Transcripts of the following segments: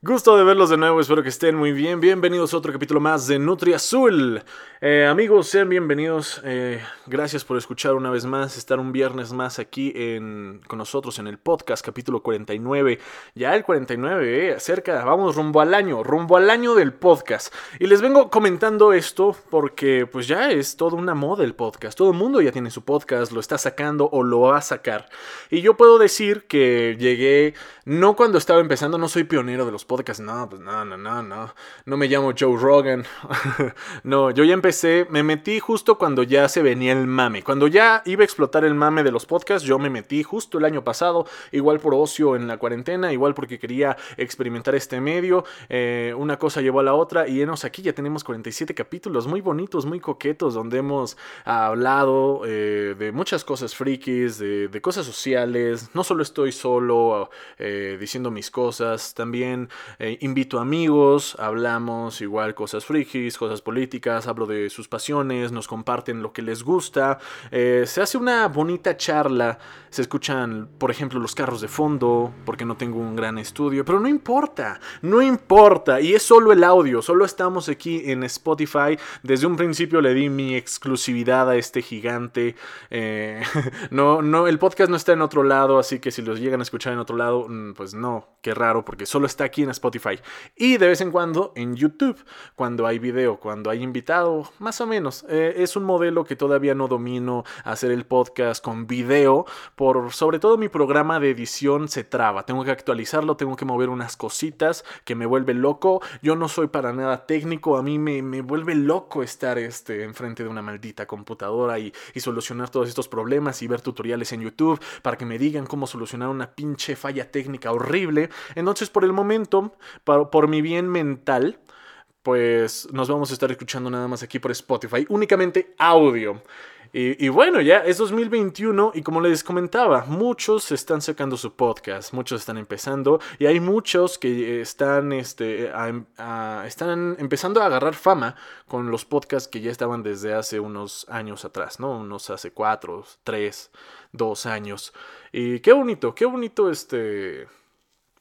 Gusto de verlos de nuevo, espero que estén muy bien. Bienvenidos a otro capítulo más de Nutri Azul. Eh, amigos, sean bienvenidos. Eh, gracias por escuchar una vez más, estar un viernes más aquí en, con nosotros en el podcast, capítulo 49. Ya el 49, eh, vamos rumbo al año, rumbo al año del podcast. Y les vengo comentando esto porque pues ya es toda una moda el podcast. Todo el mundo ya tiene su podcast, lo está sacando o lo va a sacar. Y yo puedo decir que llegué, no cuando estaba empezando, no soy pionero de los podcast. No, pues no, no, no, no. No me llamo Joe Rogan. no, yo ya empecé, me metí justo cuando ya se venía el mame. Cuando ya iba a explotar el mame de los podcasts, yo me metí justo el año pasado, igual por ocio en la cuarentena, igual porque quería experimentar este medio. Eh, una cosa llevó a la otra y enos aquí ya tenemos 47 capítulos muy bonitos, muy coquetos, donde hemos hablado eh, de muchas cosas frikis, de, de, cosas sociales. No solo estoy solo eh, diciendo mis cosas, también eh, invito amigos, hablamos igual cosas frikis, cosas políticas, hablo de sus pasiones, nos comparten lo que les gusta. Eh, se hace una bonita charla, se escuchan, por ejemplo, los carros de fondo, porque no tengo un gran estudio, pero no importa, no importa. Y es solo el audio, solo estamos aquí en Spotify. Desde un principio le di mi exclusividad a este gigante. Eh, no, no, el podcast no está en otro lado, así que si los llegan a escuchar en otro lado, mm, pues no, qué raro, porque solo está aquí en Spotify. Y de vez en cuando en YouTube, cuando hay video, cuando hay invitado, más o menos. Eh, es un modelo que todavía no domino, hacer el podcast con video, por sobre todo mi programa de edición se traba. Tengo que actualizarlo, tengo que mover unas cositas que me vuelve loco. Yo no soy para nada técnico, a mí me, me vuelve loco estar este, enfrente de una maldita computadora y, y solucionar todos estos problemas y ver tutoriales en YouTube para que me digan cómo solucionar una pinche falla técnica horrible. Entonces, por el momento, por, mi bien mental, pues nos vamos a estar escuchando nada más aquí por Spotify, únicamente audio. Y, bueno, ya es 2021 y como les comentaba, muchos están sacando su podcast, muchos están empezando y hay muchos que están, este, están empezando a agarrar fama con los podcasts que ya estaban desde hace unos años atrás, ¿no? Unos hace cuatro, tres, dos años. Y qué bonito, qué bonito este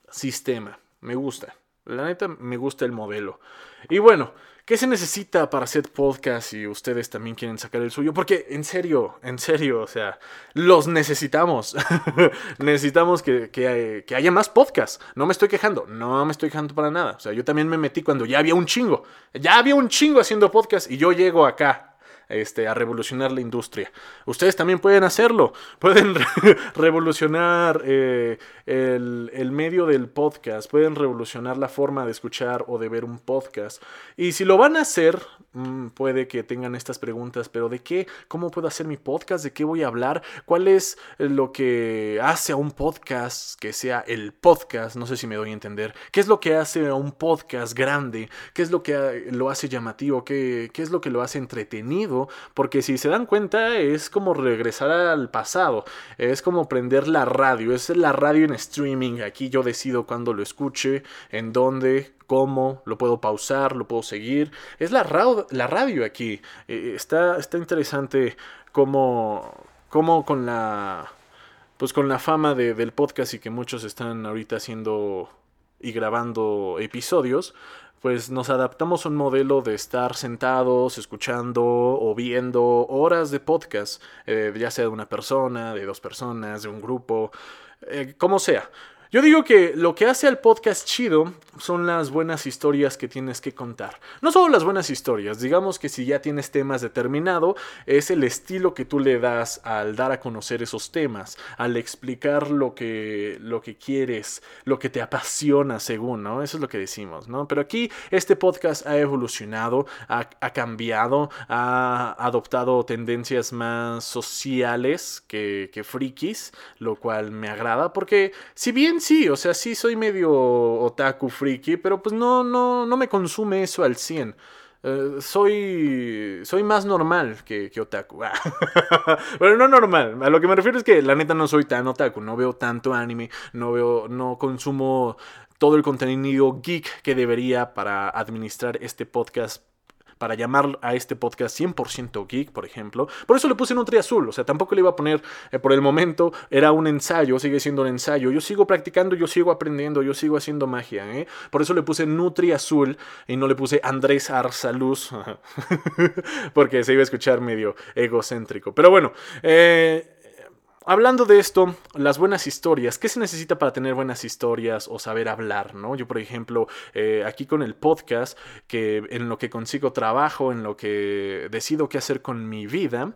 sistema. Me gusta. La neta, me gusta el modelo. Y bueno, ¿qué se necesita para hacer podcast si ustedes también quieren sacar el suyo? Porque en serio, en serio, o sea, los necesitamos. necesitamos que, que, que, haya más podcasts. No me estoy quejando, no me estoy quejando para nada. O sea, yo también me metí cuando ya había un chingo. Ya había un chingo haciendo podcast y yo llego acá este, a revolucionar la industria. Ustedes también pueden hacerlo, pueden revolucionar eh, el, el, medio del podcast, pueden revolucionar la forma de escuchar o de ver un podcast. Y si lo van a hacer, mm, puede que tengan estas preguntas, pero ¿de qué? ¿Cómo puedo hacer mi podcast? ¿De qué voy a hablar? ¿Cuál es lo que hace a un podcast que sea el podcast? No sé si me doy a entender. ¿Qué es lo que hace a un podcast grande? ¿Qué es lo que lo hace llamativo? ¿Qué, qué es lo que lo hace entretenido? porque si se dan cuenta es como regresar al pasado, es como prender la radio, es la radio en streaming, aquí yo decido cuándo lo escuche, en dónde, cómo, lo puedo pausar, lo puedo seguir, es la, la radio aquí, eh, está, está interesante cómo, cómo con la... Pues con la fama del podcast y que muchos están ahorita haciendo y grabando episodios, pues nos adaptamos a un modelo de estar sentados, escuchando o viendo horas de podcast, eh, ya sea de una persona, de dos personas, de un grupo, eh, como sea. Yo digo que lo que hace al podcast chido son las buenas historias que tienes que contar. No solo las buenas historias, digamos que si ya tienes temas determinado, es el estilo que tú le das al dar a conocer esos temas, al explicar lo que, lo que quieres, lo que te apasiona según, ¿no? Eso es lo que decimos, ¿no? Pero aquí este podcast ha evolucionado, ha, ha cambiado, ha adoptado tendencias más sociales que, que frikis, lo cual me agrada porque si bien sí, o sea, sí soy medio otaku friki, pero pues no, no, no me consume eso al 100. Eh, soy soy más normal que, otaku. pero no normal. A lo que me refiero es que la neta no soy tan otaku. No veo tanto anime. No veo. No consumo todo el contenido geek que debería para administrar este podcast para llamar a este podcast 100% geek, por ejemplo. Por eso le puse Nutria Azul, o sea, tampoco le iba a poner eh, por el momento, era un ensayo, sigue siendo un ensayo. Yo sigo practicando, yo sigo aprendiendo, yo sigo haciendo magia, ¿eh? Por eso le puse Nutria Azul y no le puse Andrés Arsaluz, porque se iba a escuchar medio egocéntrico. Pero bueno, eh Hablando de esto, las buenas historias, ¿qué se necesita para tener buenas historias o saber hablar? ¿no? Yo, por ejemplo, eh, aquí con el podcast, que en lo que consigo trabajo, en lo que decido qué hacer con mi vida,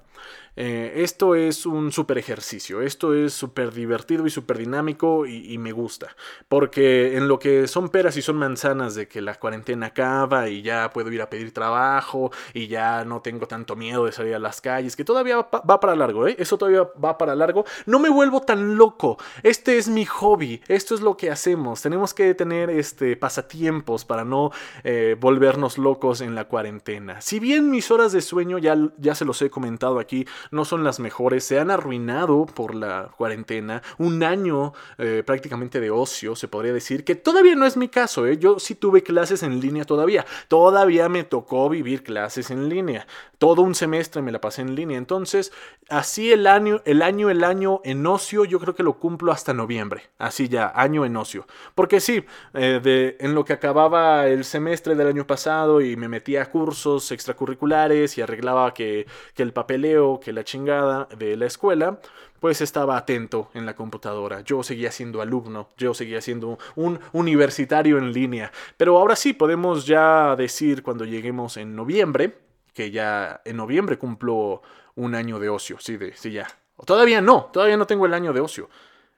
eh, esto es un super ejercicio, esto es súper divertido y súper dinámico y, me gusta, porque en lo que son peras y son manzanas de que la cuarentena acaba y ya puedo ir a pedir trabajo y ya no tengo tanto miedo de salir a las calles, que todavía va, para largo, ¿eh? eso todavía va para largo, no me vuelvo tan loco, este es mi hobby, esto es lo que hacemos, tenemos que tener este, pasatiempos para no eh, volvernos locos en la cuarentena. Si bien mis horas de sueño ya, ya se los he comentado aquí, no son las mejores, se han arruinado por la cuarentena, un año eh, prácticamente de ocio, se podría decir, que todavía no es mi caso, ¿eh? yo sí tuve clases en línea todavía, todavía me tocó vivir clases en línea, todo un semestre me la pasé en línea, entonces así el año, el año, el año en ocio, yo creo que lo cumplo hasta noviembre, así ya, año en ocio, porque sí, eh, de, en lo que acababa el semestre del año pasado y me metía a cursos extracurriculares y arreglaba que, que el papeleo, que la chingada de la escuela, pues estaba atento en la computadora. Yo seguía siendo alumno, yo seguía siendo un universitario en línea. Pero ahora sí, podemos ya decir cuando lleguemos en noviembre, que ya en noviembre cumplo un año de ocio, sí, de, sí, ya. Todavía no, todavía no tengo el año de ocio.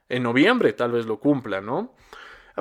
En noviembre tal vez lo cumpla, ¿no?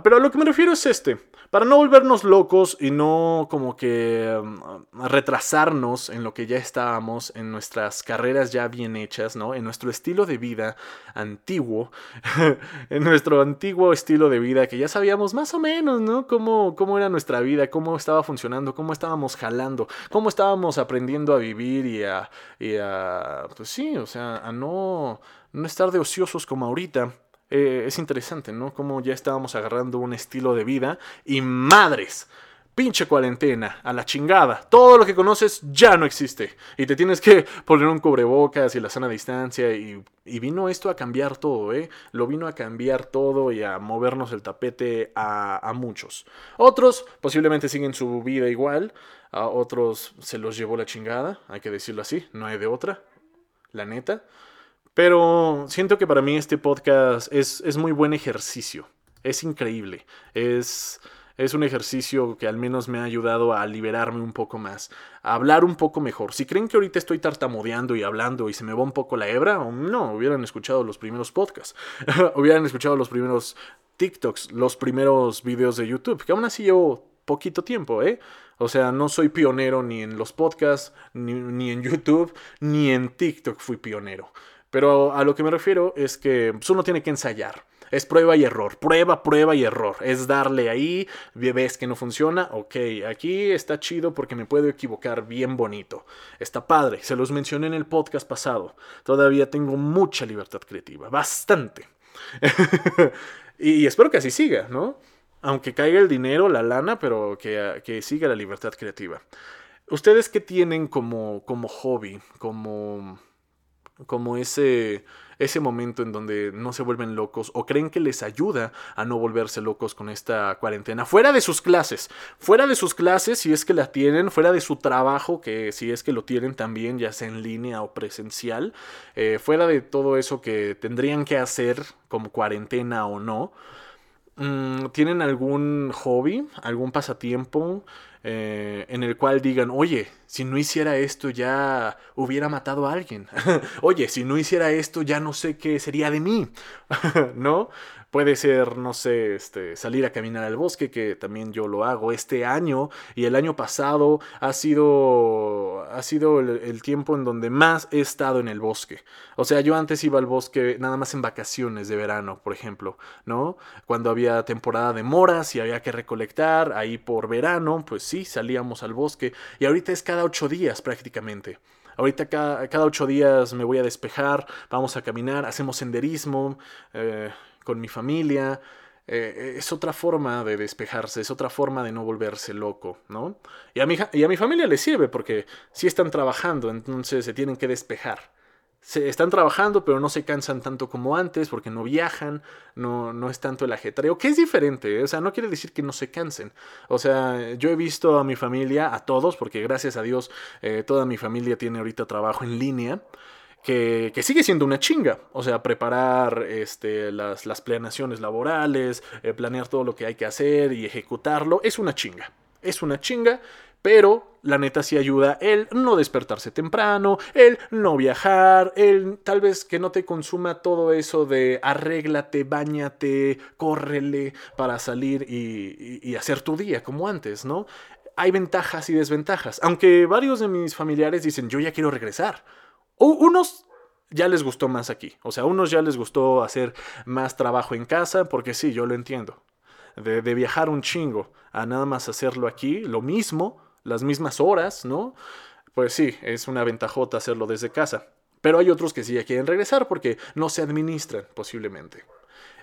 Pero a lo que me refiero es este. Para no volvernos locos y no como que um, retrasarnos en lo que ya estábamos, en nuestras carreras ya bien hechas, ¿no? En nuestro estilo de vida antiguo, en nuestro antiguo estilo de vida que ya sabíamos más o menos, ¿no? Cómo, cómo era nuestra vida, cómo estaba funcionando, cómo estábamos jalando, cómo estábamos aprendiendo a vivir y a, y a pues sí, o sea, a no, no estar de ociosos como ahorita. Eh, es interesante, ¿no? Como ya estábamos agarrando un estilo de vida y madres. Pinche cuarentena, a la chingada. Todo lo que conoces ya no existe. Y te tienes que poner un cubrebocas y la sana distancia. Y, vino esto a cambiar todo, ¿eh? Lo vino a cambiar todo y a movernos el tapete a, a muchos. Otros posiblemente siguen su vida igual. A otros se los llevó la chingada, hay que decirlo así, no hay de otra. La neta. Pero siento que para mí este podcast es, es muy buen ejercicio. Es increíble. Es, es un ejercicio que al menos me ha ayudado a liberarme un poco más, a hablar un poco mejor. Si creen que ahorita estoy tartamudeando y hablando y se me va un poco la hebra, no, hubieran escuchado los primeros podcasts, hubieran escuchado los primeros TikToks, los primeros videos de YouTube, que aún así llevo poquito tiempo, ¿eh? O sea, no soy pionero ni en los podcasts, ni, ni en YouTube, ni en TikTok fui pionero. Pero a lo que me refiero es que pues, uno tiene que ensayar. Es prueba y error, prueba, prueba y error. Es darle ahí, ves que no funciona, ok, aquí está chido porque me puedo equivocar bien bonito. Está padre, se los mencioné en el podcast pasado. Todavía tengo mucha libertad creativa, bastante. y, espero que así siga, ¿no? Aunque caiga el dinero, la lana, pero que, que siga la libertad creativa. ¿Ustedes qué tienen como, como hobby, como como ese, ese momento en donde no se vuelven locos o creen que les ayuda a no volverse locos con esta cuarentena. Fuera de sus clases, fuera de sus clases si es que la tienen, fuera de su trabajo, que si es que lo tienen también, ya sea en línea o presencial, eh, fuera de todo eso que tendrían que hacer como cuarentena o no. Mm, ¿Tienen algún hobby, algún pasatiempo? Eh, en el cual digan, oye, si no hiciera esto ya hubiera matado a alguien. oye, si no hiciera esto ya no sé qué sería de mí. ¿No? Puede ser, no sé, este, salir a caminar al bosque, que también yo lo hago este año y el año pasado ha sido, ha sido el, tiempo en donde más he estado en el bosque. O sea, yo antes iba al bosque nada más en vacaciones de verano, por ejemplo, ¿no? Cuando había temporada de moras y había que recolectar ahí por verano, pues sí, salíamos al bosque y ahorita es cada ocho días prácticamente. Ahorita cada, cada ocho días me voy a despejar, vamos a caminar, hacemos senderismo. Eh, con mi familia. eh, es otra forma de despejarse, es otra forma de no volverse loco, ¿no? Y a mi, y a mi familia le sirve porque sí están trabajando, entonces se tienen que despejar. Se están trabajando, pero no se cansan tanto como antes porque no viajan, no, no es tanto el ajetreo, que es diferente, ¿eh? o sea, no quiere decir que no se cansen. O sea, yo he visto a mi familia, a todos, porque gracias a Dios eh, toda mi familia tiene ahorita trabajo en línea que, sigue siendo una chinga. O sea, preparar este, las, las planeaciones laborales, eh, planear todo lo que hay que hacer y ejecutarlo, es una chinga. Es una chinga, pero la neta sí ayuda el no despertarse temprano, el no viajar, el tal vez que no te consuma todo eso de arréglate, bañate, córrele para salir y, y hacer tu día como antes, ¿no? Hay ventajas y desventajas, aunque varios de mis familiares dicen yo ya quiero regresar unos ya les gustó más aquí. O sea, unos ya les gustó hacer más trabajo en casa, porque sí, yo lo entiendo. De, viajar un chingo a nada más hacerlo aquí, lo mismo, las mismas horas, ¿no? Pues sí, es una ventajota hacerlo desde casa. Pero hay otros que sí ya quieren regresar porque no se administran posiblemente.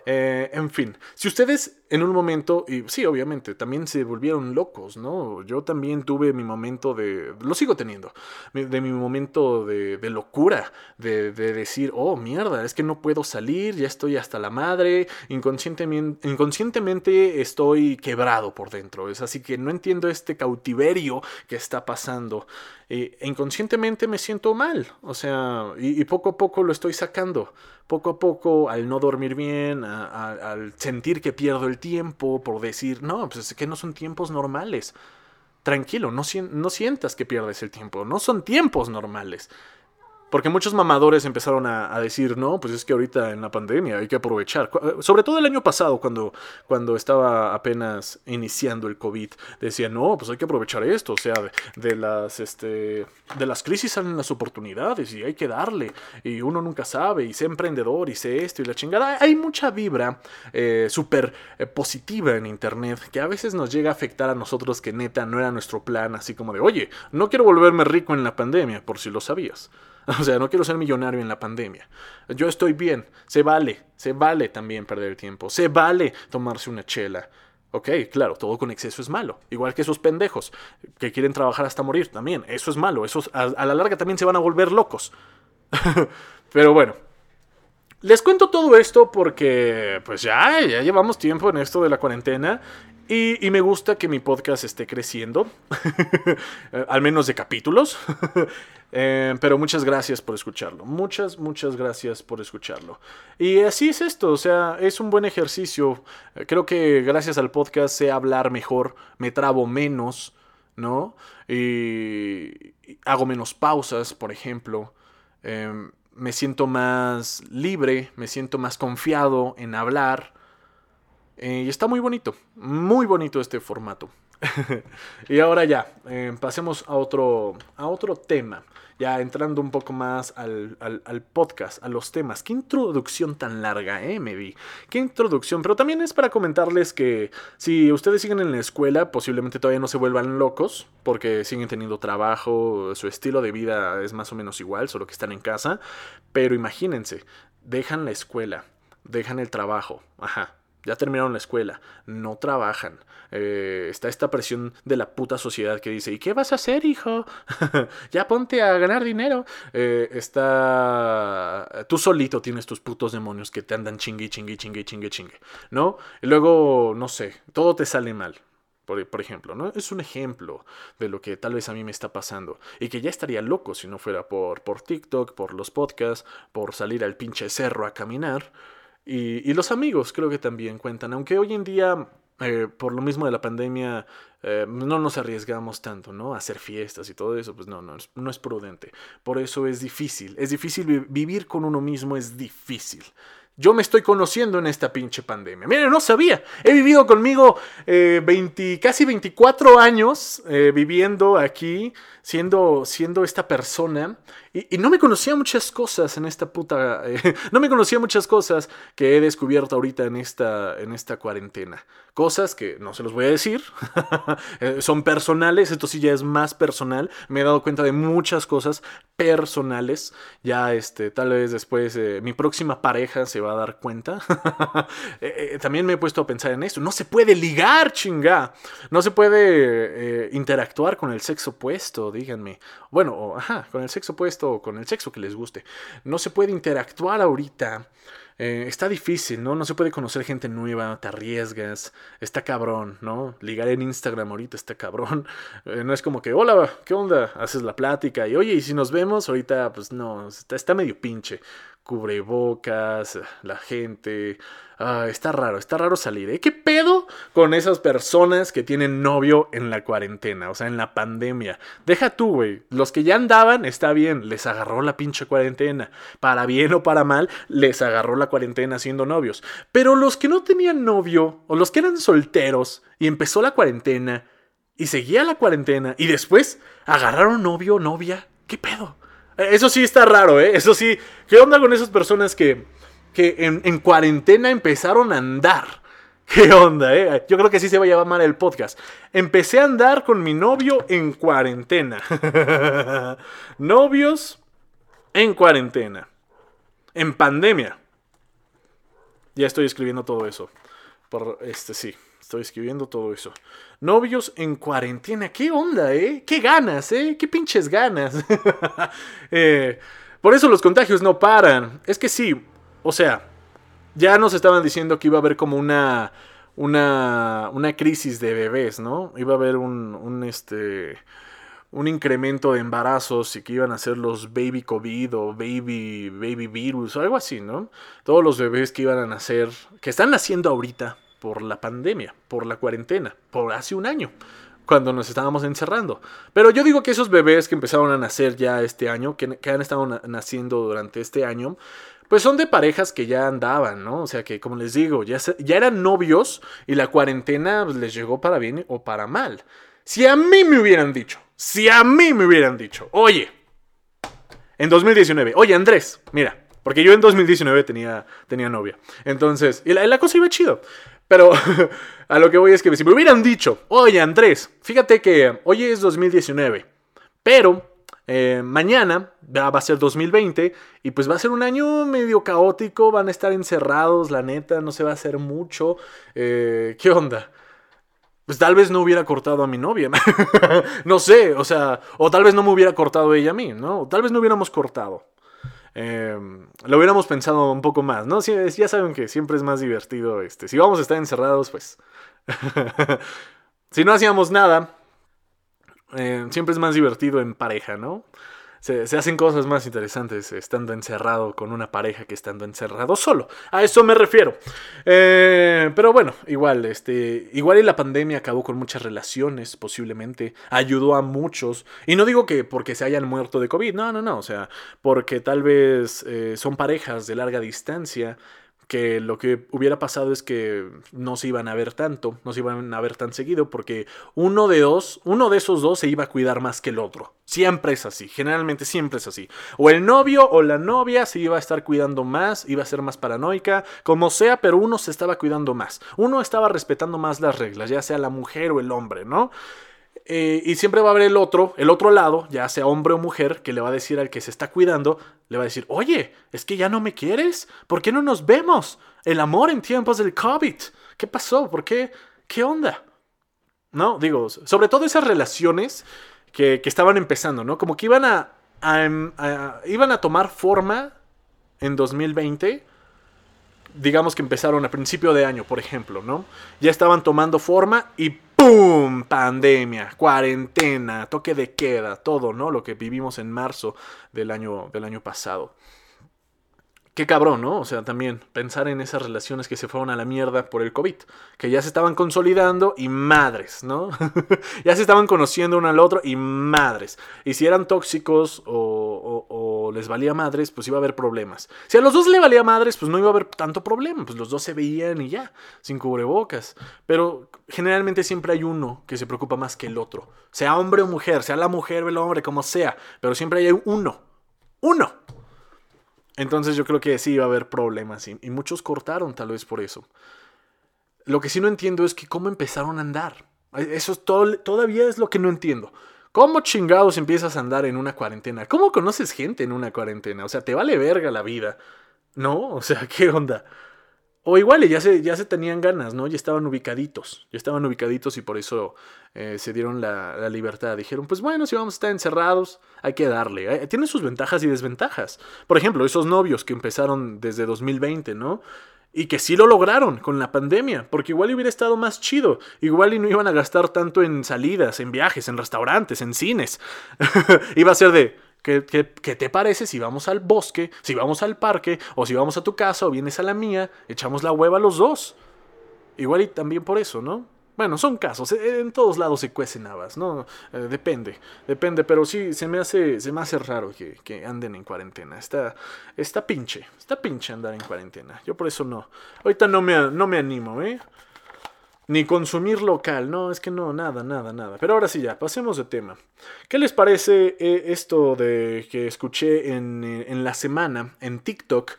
Eh, en fin, si ustedes en un momento, y sí, obviamente, también se volvieron locos, ¿no? Yo también tuve mi momento de, lo sigo teniendo, de mi momento de, locura, de, decir, oh, mierda, es que no puedo salir, ya estoy hasta la madre, inconscientemente, inconscientemente estoy quebrado por dentro, es así que no entiendo este cautiverio que está pasando. E inconscientemente me siento mal, o sea, y poco a poco lo estoy sacando poco a poco, al no dormir bien, al sentir que pierdo el tiempo, por decir, no, pues es que no son tiempos normales. Tranquilo, no, no sientas que pierdes el tiempo, no son tiempos normales. Porque muchos mamadores empezaron a, decir, no, pues es que ahorita en la pandemia hay que aprovechar. Eh, sobre todo el año pasado, cuando, cuando estaba apenas iniciando el COVID, decían, no, pues hay que aprovechar esto. O sea, de, las, este, de las crisis salen las oportunidades y hay que darle. Y uno nunca sabe, y sé emprendedor, y sé esto y la chingada. Hay mucha vibra eh, súper eh, positiva en Internet que a veces nos llega a afectar a nosotros que neta no era nuestro plan, así como de, oye, no quiero volverme rico en la pandemia, por si lo sabías. O sea, no quiero ser millonario en la pandemia. Yo estoy bien. Se vale. Se vale también perder tiempo. Se vale tomarse una chela. Ok, claro, todo con exceso es malo. Igual que esos pendejos que quieren trabajar hasta morir también. Eso es malo. Esos a, la larga también se van a volver locos. Pero bueno. Les cuento todo esto porque pues ya, ya llevamos tiempo en esto de la cuarentena y, me gusta que mi podcast esté creciendo, al menos de capítulos. Eh, pero muchas gracias por escucharlo. Muchas, muchas gracias por escucharlo. Y así es esto, o sea, es un buen ejercicio. Eh, creo que gracias al podcast sé hablar mejor, me trabo menos, ¿no? Y hago menos pausas, por ejemplo. Em, me siento más libre, me siento más confiado en hablar. Eh, y está muy bonito, muy bonito este formato. y ahora ya, eh, pasemos a otro, a otro tema. Ya entrando un poco más al, podcast, a los temas. Qué introducción tan larga, ¿eh? Me vi. Qué introducción. Pero también es para comentarles que si ustedes siguen en la escuela, posiblemente todavía no se vuelvan locos, porque siguen teniendo trabajo, su estilo de vida es más o menos igual, solo que están en casa. Pero imagínense, dejan la escuela, dejan el trabajo, ajá, ya terminaron la escuela, no trabajan. Eh, está esta presión de la puta sociedad que dice, ¿y qué vas a hacer, hijo? ya ponte a ganar dinero. Eh, está... Tú solito tienes tus putos demonios que te andan chingue, chingue, chingue, chingue, chingue, ¿no? Y luego, no sé, todo te sale mal. Por, por, ejemplo, ¿no? Es un ejemplo de lo que tal vez a mí me está pasando. Y que ya estaría loco si no fuera por, por TikTok, por los podcasts, por salir al pinche cerro a caminar. Y, los amigos creo que también cuentan, aunque hoy en día, eh, por lo mismo de la pandemia, eh, no nos arriesgamos tanto, ¿no? A hacer fiestas y todo eso, pues no, no, no es prudente. Por eso es difícil, es difícil vivir con uno mismo, es difícil. Yo me estoy conociendo en esta pinche pandemia. Miren, no sabía. He vivido conmigo 20, eh, casi 24 años viviendo aquí, siendo, siendo esta persona. Y, no me conocía muchas cosas en esta puta... Eh, no me conocía muchas cosas que he descubierto ahorita en esta, en esta cuarentena. Cosas que no se los voy a decir. Eh, son personales, esto sí ya es más personal. Me he dado cuenta de muchas cosas personales. Ya este, tal vez después eh, mi próxima pareja se va a dar cuenta. también me he puesto a pensar en esto. No se puede ligar, chinga. No se puede interactuar con el sexo opuesto, díganme. Bueno, ajá, con el sexo opuesto o con el sexo que les guste. No se puede interactuar ahorita. Eh, está difícil, ¿no? No se puede conocer gente nueva, te arriesgas, está cabrón, ¿no? Ligar en Instagram ahorita está cabrón. Eh, no es como que, hola, ¿qué onda? Haces la plática y, oye, ¿y si nos vemos? Ahorita, pues no, está, está medio pinche cubrebocas, la gente. Ah, está raro, está raro salir. ¿eh? ¿Qué pedo con esas personas que tienen novio en la cuarentena? O sea, en la pandemia. Deja tú, güey. Los que ya andaban, está bien, les agarró la pinche cuarentena. Para bien o para mal, les agarró la cuarentena siendo novios. Pero los que no tenían novio, o los que eran solteros, y empezó la cuarentena, y seguía la cuarentena, y después agarraron novio o novia, ¿qué pedo? Eso sí está raro, ¿eh? Eso sí. ¿Qué onda con esas personas que, que en, cuarentena empezaron a andar? ¿Qué onda, eh? Yo creo que sí se va a llamar el podcast. Empecé a andar con mi novio en cuarentena. Novios en cuarentena. En pandemia. Ya estoy escribiendo todo eso. Por este sí. Estoy escribiendo todo eso. Novios en cuarentena. ¿Qué onda, eh? ¿Qué ganas, eh? ¿Qué pinches ganas? Eh, por eso los contagios no paran. Es que sí, o sea, ya nos estaban diciendo que iba a haber como una, una, una crisis de bebés, ¿no? Iba a haber un, un, este, un incremento de embarazos y que iban a ser los baby COVID o baby, baby virus o algo así, ¿no? Todos los bebés que iban a nacer, que están naciendo ahorita, por la pandemia, por la cuarentena, por hace un año, cuando nos estábamos encerrando. Pero yo digo que esos bebés que empezaron a nacer ya este año, que, han estado naciendo durante este año, pues son de parejas que ya andaban, ¿no? O sea que, como les digo, ya, ya eran novios y la cuarentena pues, les llegó para bien o para mal. Si a mí me hubieran dicho, si a mí me hubieran dicho, oye, en 2019, oye Andrés, mira, porque yo en 2019 tenía, tenía novia. Entonces, y la, la cosa iba chido. Pero a lo que voy es que si me hubieran dicho, oye Andrés, fíjate que hoy es 2019, pero eh, mañana va a ser 2020 y pues va a ser un año medio caótico, van a estar encerrados, la neta, no se va a hacer mucho. Eh, ¿Qué onda? Pues tal vez no hubiera cortado a mi novia. no sé, o sea, o tal vez no me hubiera cortado ella a mí, ¿no? O tal vez no hubiéramos cortado. Em, lo hubiéramos pensado un poco más, ¿no? ya saben que siempre es más divertido, este, si vamos a estar encerrados, pues... si no hacíamos nada, eh, siempre es más divertido en pareja, ¿no? Se, hacen cosas más interesantes estando encerrado con una pareja que estando encerrado solo. A eso me refiero. Eh, pero bueno, igual, este, igual y la pandemia acabó con muchas relaciones, posiblemente. Ayudó a muchos. Y no digo que porque se hayan muerto de COVID, no, no, no. O sea, porque tal vez eh, son parejas de larga distancia que lo que hubiera pasado es que no se iban a ver tanto, no se iban a ver tan seguido, porque uno de dos, uno de esos dos se iba a cuidar más que el otro. Siempre es así, generalmente siempre es así. O el novio o la novia se iba a estar cuidando más, iba a ser más paranoica, como sea, pero uno se estaba cuidando más. Uno estaba respetando más las reglas, ya sea la mujer o el hombre, ¿no? Eh, y siempre va a haber el otro, el otro lado, ya sea hombre o mujer, que le va a decir al que se está cuidando, le va a decir, oye, es que ya no me quieres, ¿por qué no nos vemos? El amor en tiempos del COVID. ¿Qué pasó? ¿Por qué? ¿Qué onda? No, digo, sobre todo esas relaciones que, estaban empezando, ¿no? Como que iban a, iban a tomar forma en 2020 digamos que empezaron a principio de año, por ejemplo, ¿no? Ya estaban tomando forma y ¡Pum! Pandemia, cuarentena, toque de queda, todo, ¿no? Lo que vivimos en marzo del año, del año pasado. Qué cabrón, ¿no? O sea, también pensar en esas relaciones que se fueron a la mierda por el COVID, que ya se estaban consolidando y madres, ¿no? ya se estaban conociendo uno al otro y madres. Y si eran tóxicos o, o, les valía madres, pues iba a haber problemas. Si a los dos le valía madres, pues no iba a haber tanto problema, pues los dos se veían y ya, sin cubrebocas. Pero generalmente siempre hay uno que se preocupa más que el otro. Sea hombre o mujer, sea la mujer o el hombre, como sea, pero siempre hay uno Uno. Entonces yo creo que sí iba a haber problemas y, muchos cortaron tal vez por eso. Lo que sí no entiendo es que cómo empezaron a andar. Eso es todavía es lo que no entiendo. ¿Cómo chingados empiezas a andar en una cuarentena? ¿Cómo conoces gente en una cuarentena? O sea, te vale verga la vida. ¿No? O sea, ¿qué onda? O igual ya se, ya se tenían ganas, ¿no? Ya estaban ubicaditos. Ya estaban ubicaditos y por eso eh, se dieron la, libertad. Dijeron, pues bueno, si vamos a estar encerrados, hay que darle. Eh, tiene sus ventajas y desventajas. Por ejemplo, esos novios que empezaron desde 2020, ¿no? Y que sí lo lograron con la pandemia, porque igual hubiera estado más chido. Igual y no iban a gastar tanto en salidas, en viajes, en restaurantes, en cines. Iba a ser de, ¿qué, ¿qué, te parece si vamos al bosque, si vamos al parque, o si vamos a tu casa o vienes a la mía, echamos la hueva los dos? Igual y también por eso, ¿no? Bueno, son casos, eh, en todos lados se cuecen habas, ¿no? Eh, depende, depende, pero sí, se me hace, se me hace raro que, anden en cuarentena. Está, está pinche, está pinche andar en cuarentena. Yo por eso no. Ahorita no me, no me animo, ¿eh? Ni consumir local, no, es que no, nada, nada, nada. Pero ahora sí ya, pasemos de tema. ¿Qué les parece eh, esto de que escuché en, en la semana en TikTok?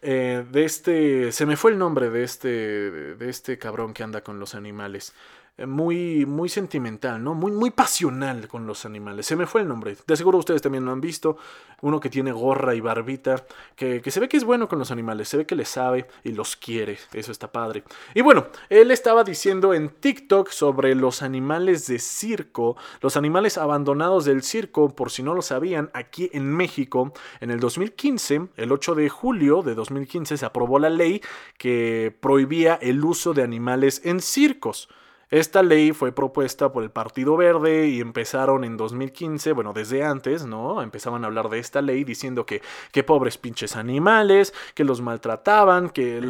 Eh, de este, se me fue el nombre de este, de este cabrón que anda con los animales. Eh, muy, muy sentimental, ¿no? Muy, muy pasional con los animales. Se me fue el nombre. De seguro ustedes también lo han visto. Uno que tiene gorra y barbita, que, que, se ve que es bueno con los animales, se ve que le sabe y los quiere. Eso está padre. Y bueno, él estaba diciendo en TikTok sobre los animales de circo, los animales abandonados del circo, por si no lo sabían, aquí en México, en el 2015, el 8 de julio de 2015, se aprobó la ley que prohibía el uso de animales en circos. Esta ley fue propuesta por el Partido Verde y empezaron en 2015, bueno, desde antes, ¿no? Empezaban a hablar de esta ley diciendo que, que pobres pinches animales, que los maltrataban, que,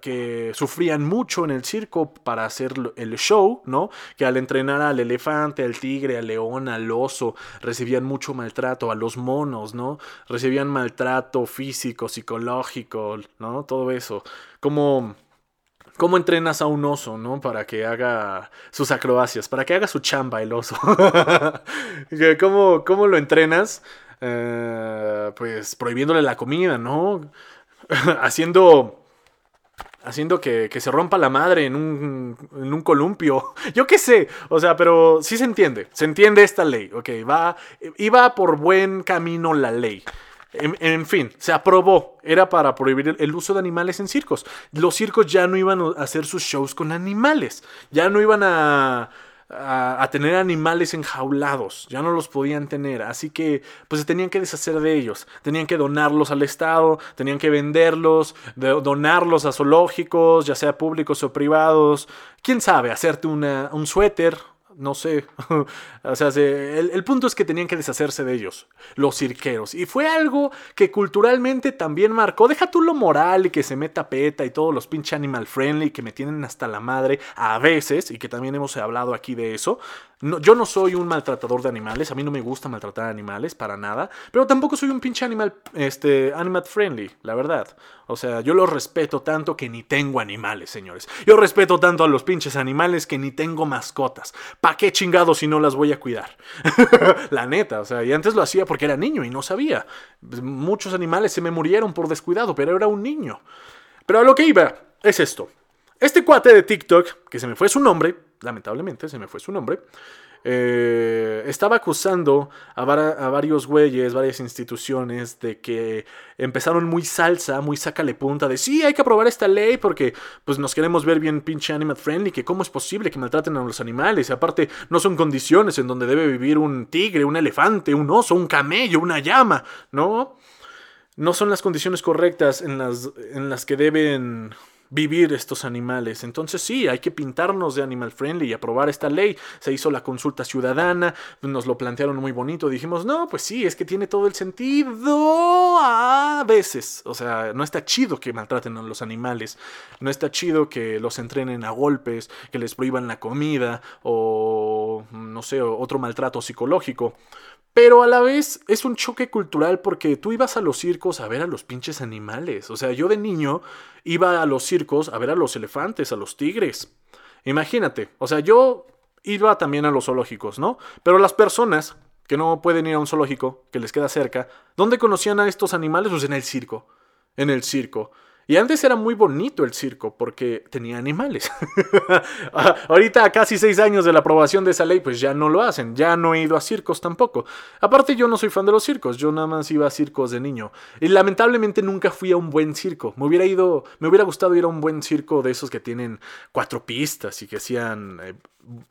que sufrían mucho en el circo para hacer el show, ¿no? Que al entrenar al elefante, al tigre, al león, al oso, recibían mucho maltrato, a los monos, ¿no? Recibían maltrato físico, psicológico, ¿no? Todo eso. Como ¿Cómo entrenas a un oso, no? Para que haga sus acrobacias, para que haga su chamba el oso. ¿Cómo, ¿Cómo, lo entrenas? Eh, pues prohibiéndole la comida, ¿no? haciendo. Haciendo que, que, se rompa la madre en un, en un columpio. Yo qué sé. O sea, pero sí se entiende. Se entiende esta ley. Ok, va. Iba por buen camino la ley. En, fin, se aprobó. Era para prohibir el, uso de animales en circos. Los circos ya no iban a hacer sus shows con animales. Ya no iban a, tener animales enjaulados. Ya no los podían tener. Así que, pues se tenían que deshacer de ellos. Tenían que donarlos al Estado. Tenían que venderlos. donarlos a zoológicos, ya sea públicos o privados. Quién sabe, hacerte un suéter no sé. o sea, el, punto es que tenían que deshacerse de ellos, los cirqueros. Y fue algo que culturalmente también marcó. Deja tú lo moral y que se meta peta y todos los pinche animal friendly que me tienen hasta la madre a veces, y que también hemos hablado aquí de eso. No, yo no soy un maltratador de animales, a mí no me gusta maltratar animales para nada, pero tampoco soy un pinche animal, este, animal friendly, la verdad. O sea, yo los respeto tanto que ni tengo animales, señores. Yo respeto tanto a los pinches animales que ni tengo mascotas. ¿Pa' qué chingados si no las voy a cuidar? la neta, o sea, y antes lo hacía porque era niño y no sabía. Muchos animales se me murieron por descuidado, pero era un niño. Pero a lo que iba es esto. Este cuate de TikTok, que se me fue su nombre, lamentablemente se me fue su nombre, eh, estaba acusando a, varios güeyes, varias instituciones de que empezaron muy salsa, muy sácale punta, de sí, hay que aprobar esta ley porque pues nos queremos ver bien pinche animal friendly, que cómo es posible que maltraten a los animales, y aparte no son condiciones en donde debe vivir un tigre, un elefante, un oso, un camello, una llama, ¿no? No son las condiciones correctas en las, en las que deben vivir estos animales. Entonces sí, hay que pintarnos de animal friendly y aprobar esta ley. Se hizo la consulta ciudadana, nos lo plantearon muy bonito. Dijimos, no, pues sí, es que tiene todo el sentido a veces. O sea, no está chido que maltraten a los animales. No está chido que los entrenen a golpes, que les prohíban la comida o, no sé, otro maltrato psicológico. Pero a la vez es un choque cultural porque tú ibas a los circos a ver a los pinches animales. O sea, yo de niño iba a los circos a ver a los elefantes, a los tigres. Imagínate, o sea, yo iba también a los zoológicos, ¿no? Pero las personas que no pueden ir a un zoológico que les queda cerca, ¿dónde conocían a estos animales? Pues en el circo. En el circo. Y antes era muy bonito el circo porque tenía animales. Ahorita, a casi seis años de la aprobación de esa ley, pues ya no lo hacen. Ya no he ido a circos tampoco. Aparte, yo no soy fan de los circos. Yo nada más iba a circos de niño. Y lamentablemente nunca fui a un buen circo. Me hubiera ido, me hubiera gustado ir a un buen circo de esos que tienen cuatro pistas y que hacían eh,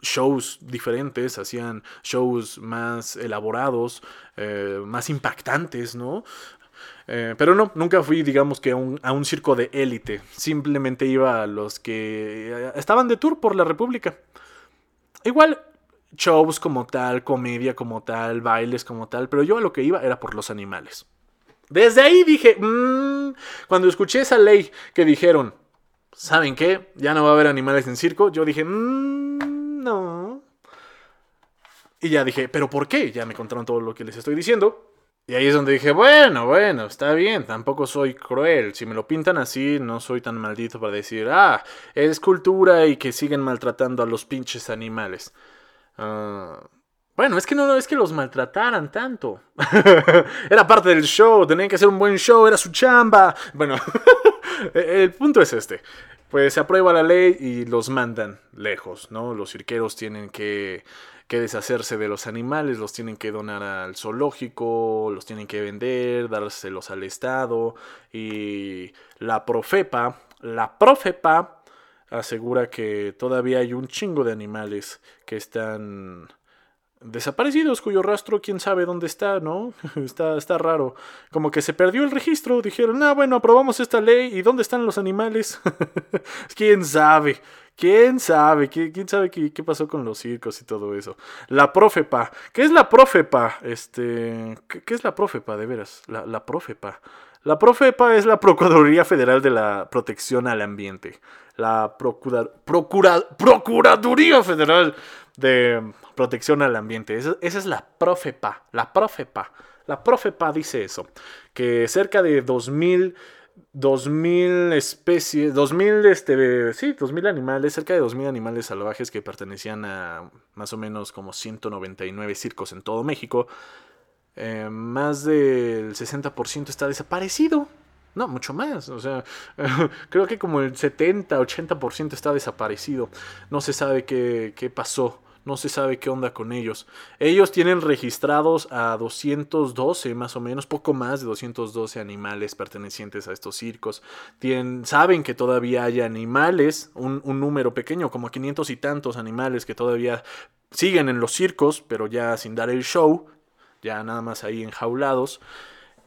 shows diferentes, hacían shows más elaborados, eh, más impactantes, ¿no? Eh, pero no, nunca fui, digamos que a un, circo de élite. Simplemente iba a los que eh, estaban de tour por la República. Igual, shows como tal, comedia como tal, bailes como tal, pero yo a lo que iba era por los animales. Desde ahí dije, mmm, cuando escuché esa ley que dijeron, ¿saben qué? Ya no va a haber animales en circo, yo dije, mmm, no. Y ya dije, ¿pero por qué? Ya me contaron todo lo que les estoy diciendo. Y ahí es donde dije, bueno, bueno, está bien, tampoco soy cruel. Si me lo pintan así, no soy tan maldito para decir, ah, es cultura y que siguen maltratando a los pinches animales. Ah, bueno, es que no es que los maltrataran tanto. era parte del show, tenían que hacer un buen show, era su chamba. Bueno, el punto es este. Pues se aprueba la ley y los mandan lejos, ¿no? Los cirqueros tienen que que deshacerse de los animales, los tienen que donar al zoológico, los tienen que vender, dárselos al Estado. Y la Profepa, la Profepa asegura que todavía hay un chingo de animales que están desaparecidos cuyo rastro quién sabe dónde está, ¿no? está, está raro. Como que se perdió el registro, dijeron, ah, bueno, aprobamos esta ley y ¿dónde están los animales? quién sabe. ¿Quién sabe? ¿Quién sabe qué, pasó con los circos y todo eso? La Profepa. ¿Qué es la Profepa? Este, ¿qué, es la Profepa, de veras? La, Profepa. La Profepa es la Procuraduría Federal de la Protección al Ambiente. La Procura, Procuraduría Federal de Protección al Ambiente. Esa, es la Profepa. La Profepa. La Profepa dice eso. Que cerca de 2000 2000 especies, 2000, este, sí, 2000 animales, cerca de 2000 animales salvajes que pertenecían a más o menos como 199 circos en todo México. Eh, más del 60% está desaparecido. No, mucho más. O sea, creo que como el 70, 80% está desaparecido. No se sabe qué, qué pasó no se sabe qué onda con ellos. Ellos tienen registrados a 212 más o menos, poco más de 212 animales pertenecientes a estos circos. Saben que todavía hay animales, un, un número pequeño, como 500 y tantos animales que todavía siguen en los circos, pero ya sin dar el show, ya nada más ahí enjaulados.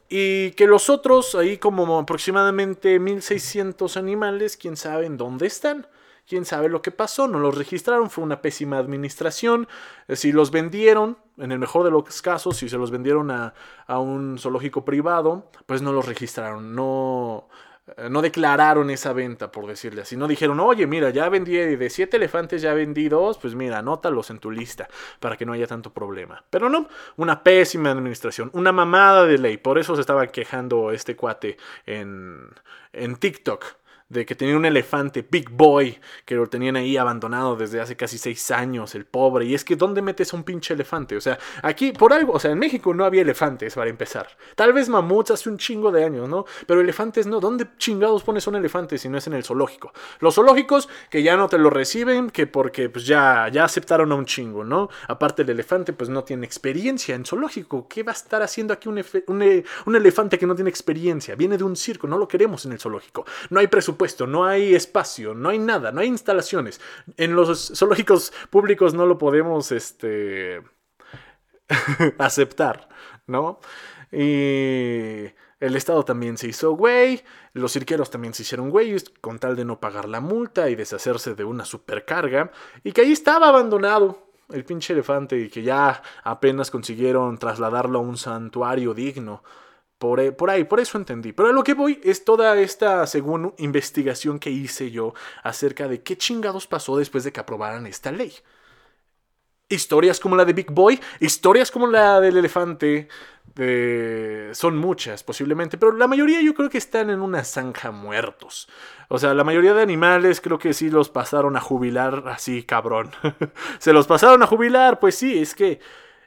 Y que los otros, ahí como aproximadamente 1600 animales, quién sabe en dónde están quién sabe lo que pasó, no los registraron, fue una pésima administración, eh, si los vendieron, en el mejor de los casos, si se los vendieron a, un zoológico privado, pues no los registraron, no, eh, no declararon esa venta, por decirle así. No dijeron, oye, mira, ya vendí de siete elefantes, ya vendí dos, pues mira, anótalos en tu lista para que no haya tanto problema. Pero no, una pésima administración, una mamada de ley. Por eso se estaba quejando este cuate en, en TikTok de que tenía un elefante, Big Boy, que lo tenían ahí abandonado desde hace casi seis años, el pobre. Y es que, ¿dónde metes a un pinche elefante? O sea, aquí, por algo, o sea, en México no había elefantes para empezar. Tal vez mamuts hace un chingo de años, ¿no? Pero elefantes no. ¿Dónde chingados pones un elefante si no es en el zoológico? Los zoológicos que ya no te lo reciben, que porque pues ya, ya aceptaron a un chingo, ¿no? Aparte el elefante pues no tiene experiencia en zoológico. ¿Qué va a estar haciendo aquí un, un, un elefante que no tiene experiencia? Viene de un circo, no lo queremos en el zoológico. No hay presupuesto no hay espacio, no hay nada, no hay instalaciones. En los zoológicos públicos no lo podemos este, aceptar, ¿no? Y el Estado también se hizo güey, los cirqueros también se hicieron güeyes con tal de no pagar la multa y deshacerse de una supercarga, y que ahí estaba abandonado el pinche elefante y que ya apenas consiguieron trasladarlo a un santuario digno. Eh, por, ahí, por eso entendí. Pero a lo que voy es toda esta, según investigación que hice yo acerca de qué chingados pasó después de que aprobaran esta ley. Historias como la de Big Boy, historias como la del elefante, son muchas posiblemente, pero la mayoría yo creo que están en una zanja muertos. O sea, la mayoría de animales creo que sí los pasaron a jubilar así, cabrón. Se los pasaron a jubilar, pues sí, es que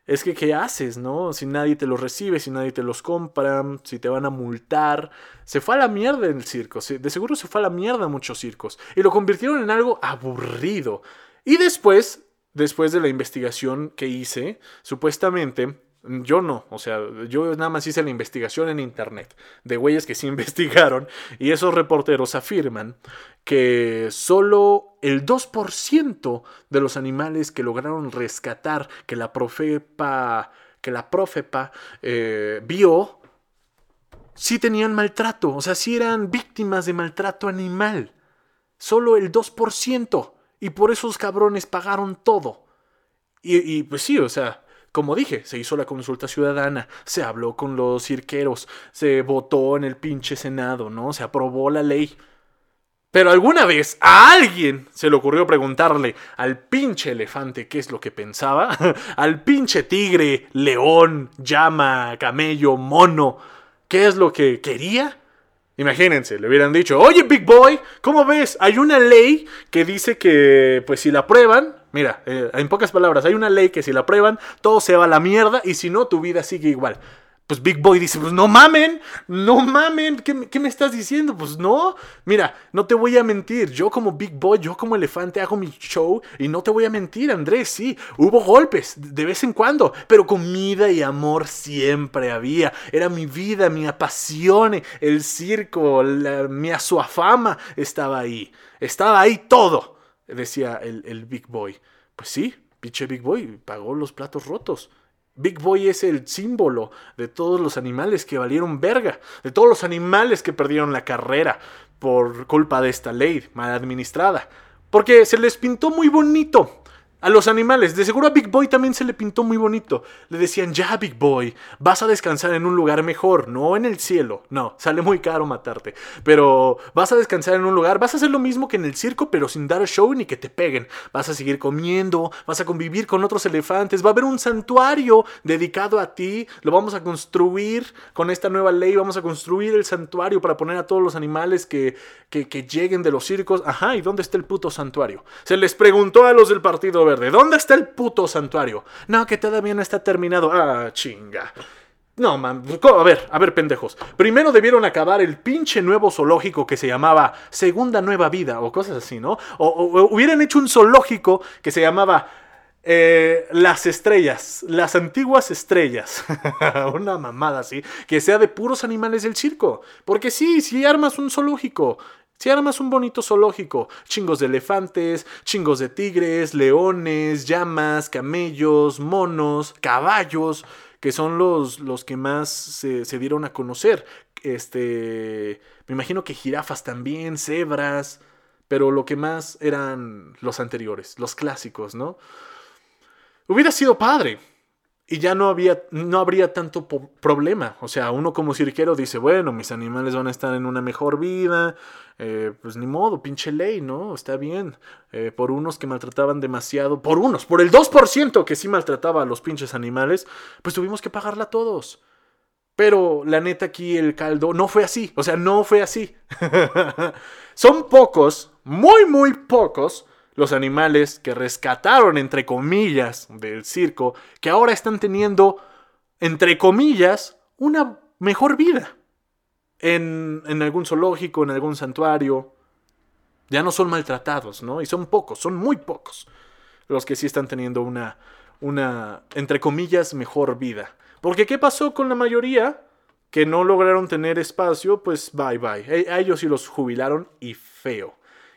es que ¿qué haces, no? Si nadie te los recibe, si nadie te los compra, si te van a multar. Se fue a la mierda el circo, de seguro se fue a la mierda muchos circos. Y lo convirtieron en algo aburrido. Y después, después de la investigación que hice, supuestamente yo no, o sea, yo nada más hice la investigación en internet de güeyes que sí investigaron y esos reporteros afirman que solo el 2% de los animales que lograron rescatar, que la profepa, que la profepa eh, vio, sí tenían maltrato, o sea, sí eran víctimas de maltrato animal. Solo el 2%. Y por esos cabrones pagaron todo. Y, y pues sí, o sea, como dije, se hizo la consulta ciudadana, se habló con los cirqueros, se votó en el pinche Senado, ¿no? Se aprobó la ley. Pero alguna vez a alguien se le ocurrió preguntarle al pinche elefante qué es lo que pensaba, al pinche tigre, león, llama, camello, mono, qué es lo que quería. Imagínense, le hubieran dicho, oye Big Boy, ¿cómo ves? Hay una ley que dice que, pues si la prueban, Mira, eh, en pocas palabras, hay una ley que si la aprueban, todo se va a la mierda y si no, tu vida sigue igual. Pues Big Boy dice, pues no mamen, no mamen, ¿qué, me estás diciendo? Pues no, mira, no te voy a mentir, yo como Big Boy, yo como elefante hago mi show y no te voy a mentir, Andrés, sí, hubo golpes de vez en cuando, pero comida y amor siempre había, era mi vida, mi apasión, el circo, mi fama estaba ahí, estaba ahí todo decía el, Big Boy. Pues sí, pinche Big Boy pagó los platos rotos. Big Boy es el símbolo de todos los animales que valieron verga, de todos los animales que perdieron la carrera por culpa de esta ley mal administrada. Porque se les pintó muy bonito a los animales. De seguro a Big Boy también se le pintó muy bonito. Le decían, ya Big Boy, vas a descansar en un lugar mejor, no en el cielo. No, sale muy caro matarte. Pero vas a descansar en un lugar, vas a hacer lo mismo que en el circo, pero sin dar show ni que te peguen. Vas a seguir comiendo, vas a convivir con otros elefantes, va a haber un santuario dedicado a ti. Lo vamos a construir con esta nueva ley, vamos a construir el santuario para poner a todos los animales que, que, lleguen de los circos. Ajá, ¿y dónde está el puto santuario? Se les preguntó a los del Partido ¿De ¿Dónde está el puto santuario? No, que todavía no está terminado. Ah, chinga. No, man, a ver, a ver, pendejos. Primero debieron acabar el pinche nuevo zoológico que se llamaba Segunda Nueva Vida o cosas así, ¿no? O, hubieran hecho un zoológico que se llamaba eh, Las Estrellas, las antiguas estrellas. Una mamada así, que sea de puros animales del circo. Porque sí, si armas un zoológico si armas un bonito zoológico, chingos de elefantes, chingos de tigres, leones, llamas, camellos, monos, caballos, que son los, los que más se, se dieron a conocer. Este, me imagino que jirafas también, cebras, pero lo que más eran los anteriores, los clásicos, ¿no? Hubiera sido padre y ya no, había, no habría tanto problema. O sea, uno como cirquero dice, bueno, mis animales van a estar en una mejor vida, eh, pues ni modo, pinche ley, ¿no? Está bien. Eh, por unos que maltrataban demasiado, por unos, por el 2% que sí maltrataba a los pinches animales, pues tuvimos que pagarla todos. Pero la neta aquí el caldo no fue así, o sea, no fue así. Son pocos, muy, muy pocos los animales que rescataron, entre comillas, del circo, que ahora están teniendo, entre comillas, una mejor vida. En, en, algún zoológico, en algún santuario. Ya no son maltratados, ¿no? Y son pocos, son muy pocos los que sí están teniendo una, una, entre comillas, mejor vida. Porque ¿qué pasó con la mayoría? Que no lograron tener espacio, pues bye bye. A ellos sí los jubilaron y feo.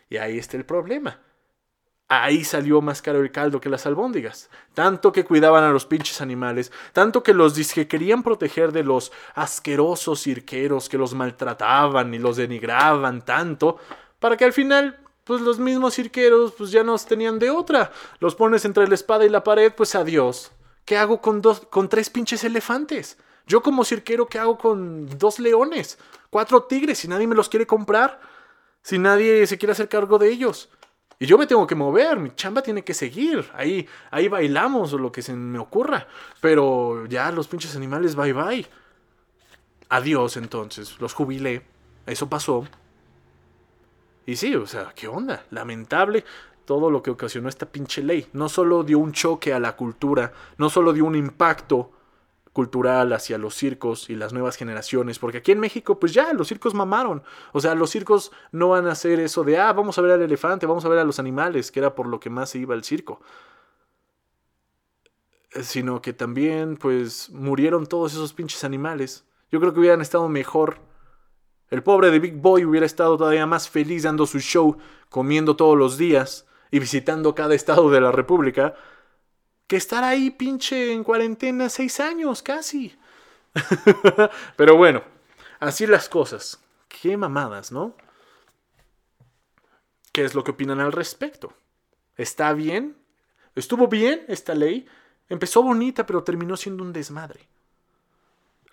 Y ahí está el problema. Ahí salió más caro el caldo que las albóndigas. Tanto que cuidaban a los pinches animales, tanto que los que querían proteger de los asquerosos cirqueros que los maltrataban y los denigraban tanto, para que al final, pues los mismos cirqueros, pues ya nos tenían de otra. Los pones entre la espada y la pared, pues adiós. ¿Qué hago con dos, con tres pinches elefantes? Yo como cirquero, ¿qué hago con dos leones? Cuatro tigres, si nadie me los quiere comprar, si nadie se quiere hacer cargo de ellos. Y yo me tengo que mover, mi chamba tiene que seguir. Ahí, ahí bailamos o lo que se me ocurra. Pero ya los pinches animales, bye bye. Adiós entonces, los jubilé. Eso pasó. Y sí, o sea, ¿qué onda? Lamentable. todo lo que ocasionó esta pinche ley. No solo dio un choque a la cultura, no solo dio un impacto cultural hacia los circos y las nuevas generaciones, porque aquí en México pues ya los circos mamaron, o sea, los circos no van a hacer eso de, ah, vamos a ver al elefante, vamos a ver a los animales, que era por lo que más se iba al circo, sino que también pues murieron todos esos pinches animales. Yo creo que hubieran estado mejor. El pobre de Big Boy hubiera estado todavía más feliz dando su show, comiendo todos los días y visitando cada estado de la República, que estar ahí pinche en cuarentena seis años casi. Pero bueno, así las cosas. Qué mamadas, ¿no? ¿Qué es lo que opinan al respecto? ¿Está bien? ¿Estuvo bien esta ley? Empezó bonita, pero terminó siendo un desmadre.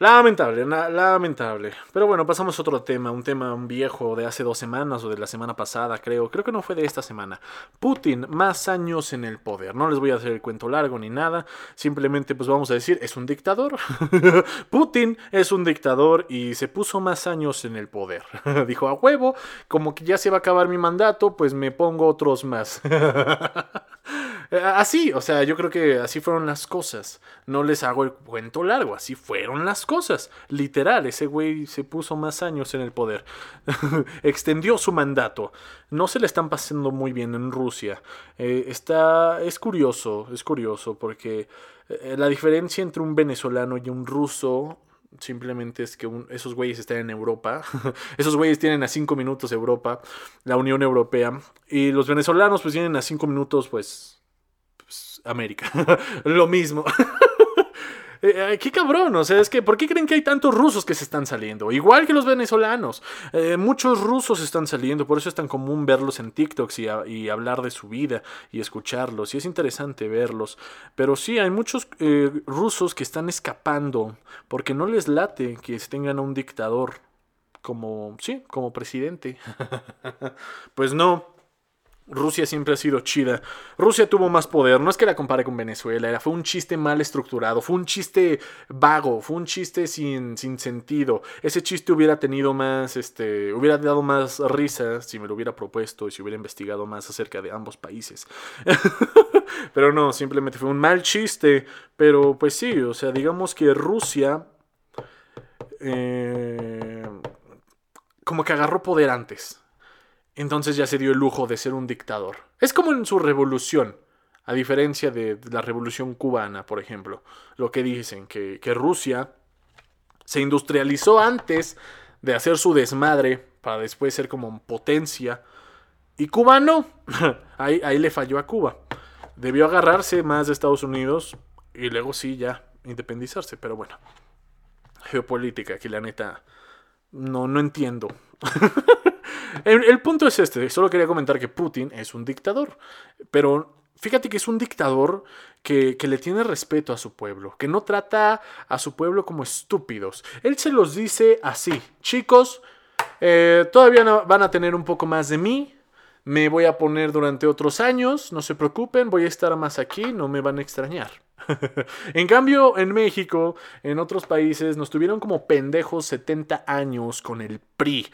Lamentable, lamentable. Pero bueno, pasamos a otro tema, un tema viejo de hace dos semanas o de la semana pasada, creo. Creo que no fue de esta semana. Putin, más años en el poder. No les voy a hacer el cuento largo ni nada. Simplemente, pues vamos a decir, es un dictador. Putin es un dictador y se puso más años en el poder. Dijo a huevo, como que ya se va a acabar mi mandato, pues me pongo otros más. Eh, así, o sea, yo creo que así fueron las cosas. No les hago el cuento largo, así fueron las cosas. Literal, ese güey se puso más años en el poder. Extendió su mandato. No se le están pasando muy bien en Rusia. Eh, está, es curioso, es curioso, porque eh, la diferencia entre un venezolano y un ruso simplemente es que esos güeyes están en Europa. esos güeyes tienen a cinco minutos Europa, la Unión Europea. Y los venezolanos pues tienen a cinco minutos pues América. Lo mismo. Eh, eh, qué cabrón, o sea, es que, ¿por qué creen que hay tantos rusos que se están saliendo? Igual que los venezolanos. Eh, muchos rusos están saliendo, por eso es tan común verlos en TikToks y, hablar de su vida y escucharlos. Y es interesante verlos. Pero sí, hay muchos rusos que están escapando porque no les late que tengan a un dictador como, sí, como presidente. pues no. Rusia siempre ha sido chida. Rusia tuvo más poder. No es que la compare con Venezuela. Era, fue un chiste mal estructurado. Fue un chiste vago. Fue un chiste sin, sin sentido. Ese chiste hubiera tenido más. Este. Hubiera dado más risa si me lo hubiera propuesto y si hubiera investigado más acerca de ambos países. pero no, simplemente fue un mal chiste. Pero pues sí, o sea, digamos que Rusia. Eh, como que agarró poder antes entonces ya se dio el lujo de ser un dictador. Es como en su revolución, a diferencia de la revolución cubana, por ejemplo. Lo que dicen, que, Rusia se industrializó antes de hacer su desmadre para después ser como potencia. Y Cuba no. ahí, ahí le falló a Cuba. Debió agarrarse más de Estados Unidos y luego sí ya independizarse. Pero bueno, geopolítica, que la neta no, no entiendo. el, punto es este, solo quería comentar que Putin es un dictador, pero fíjate que es un dictador que, le tiene respeto a su pueblo, que no trata a su pueblo como estúpidos. Él se los dice así, chicos, eh, todavía van a tener un poco más de mí, me voy a poner durante otros años, no se preocupen, voy a estar más aquí, no me van a extrañar. en cambio, en México, en otros países, nos tuvieron como pendejos 70 años con el PRI.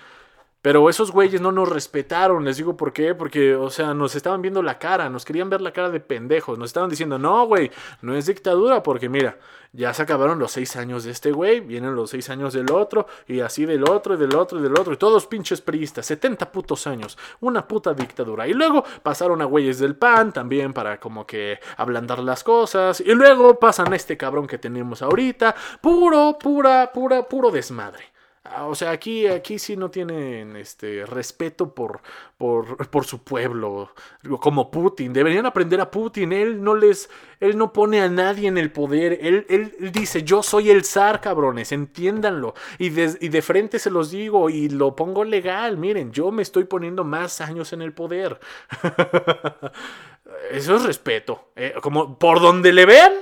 Pero esos güeyes no nos respetaron, les digo por qué, porque, o sea, nos estaban viendo la cara, nos querían ver la cara de pendejos, nos estaban diciendo, no, güey, no es dictadura, porque mira, ya se acabaron los seis años de este güey, vienen los seis años del otro, y así del otro, y del otro, y del otro, y todos pinches priistas, 70 putos años, una puta dictadura. Y luego pasaron a güeyes del PAN también para como que ablandar las cosas, y luego pasan a este cabrón que tenemos ahorita, puro, pura, pura, puro desmadre. Ah, o sea, aquí, aquí sí no tienen este respeto por, por, por, su pueblo, como Putin. Deberían aprender a Putin. Él no les, él no pone a nadie en el poder. Él, él, dice, yo soy el zar, cabrones, entiéndanlo. Y de, y de, frente se los digo y lo pongo legal. Miren, yo me estoy poniendo más años en el poder. eso es respeto. Eh, como por donde le vean,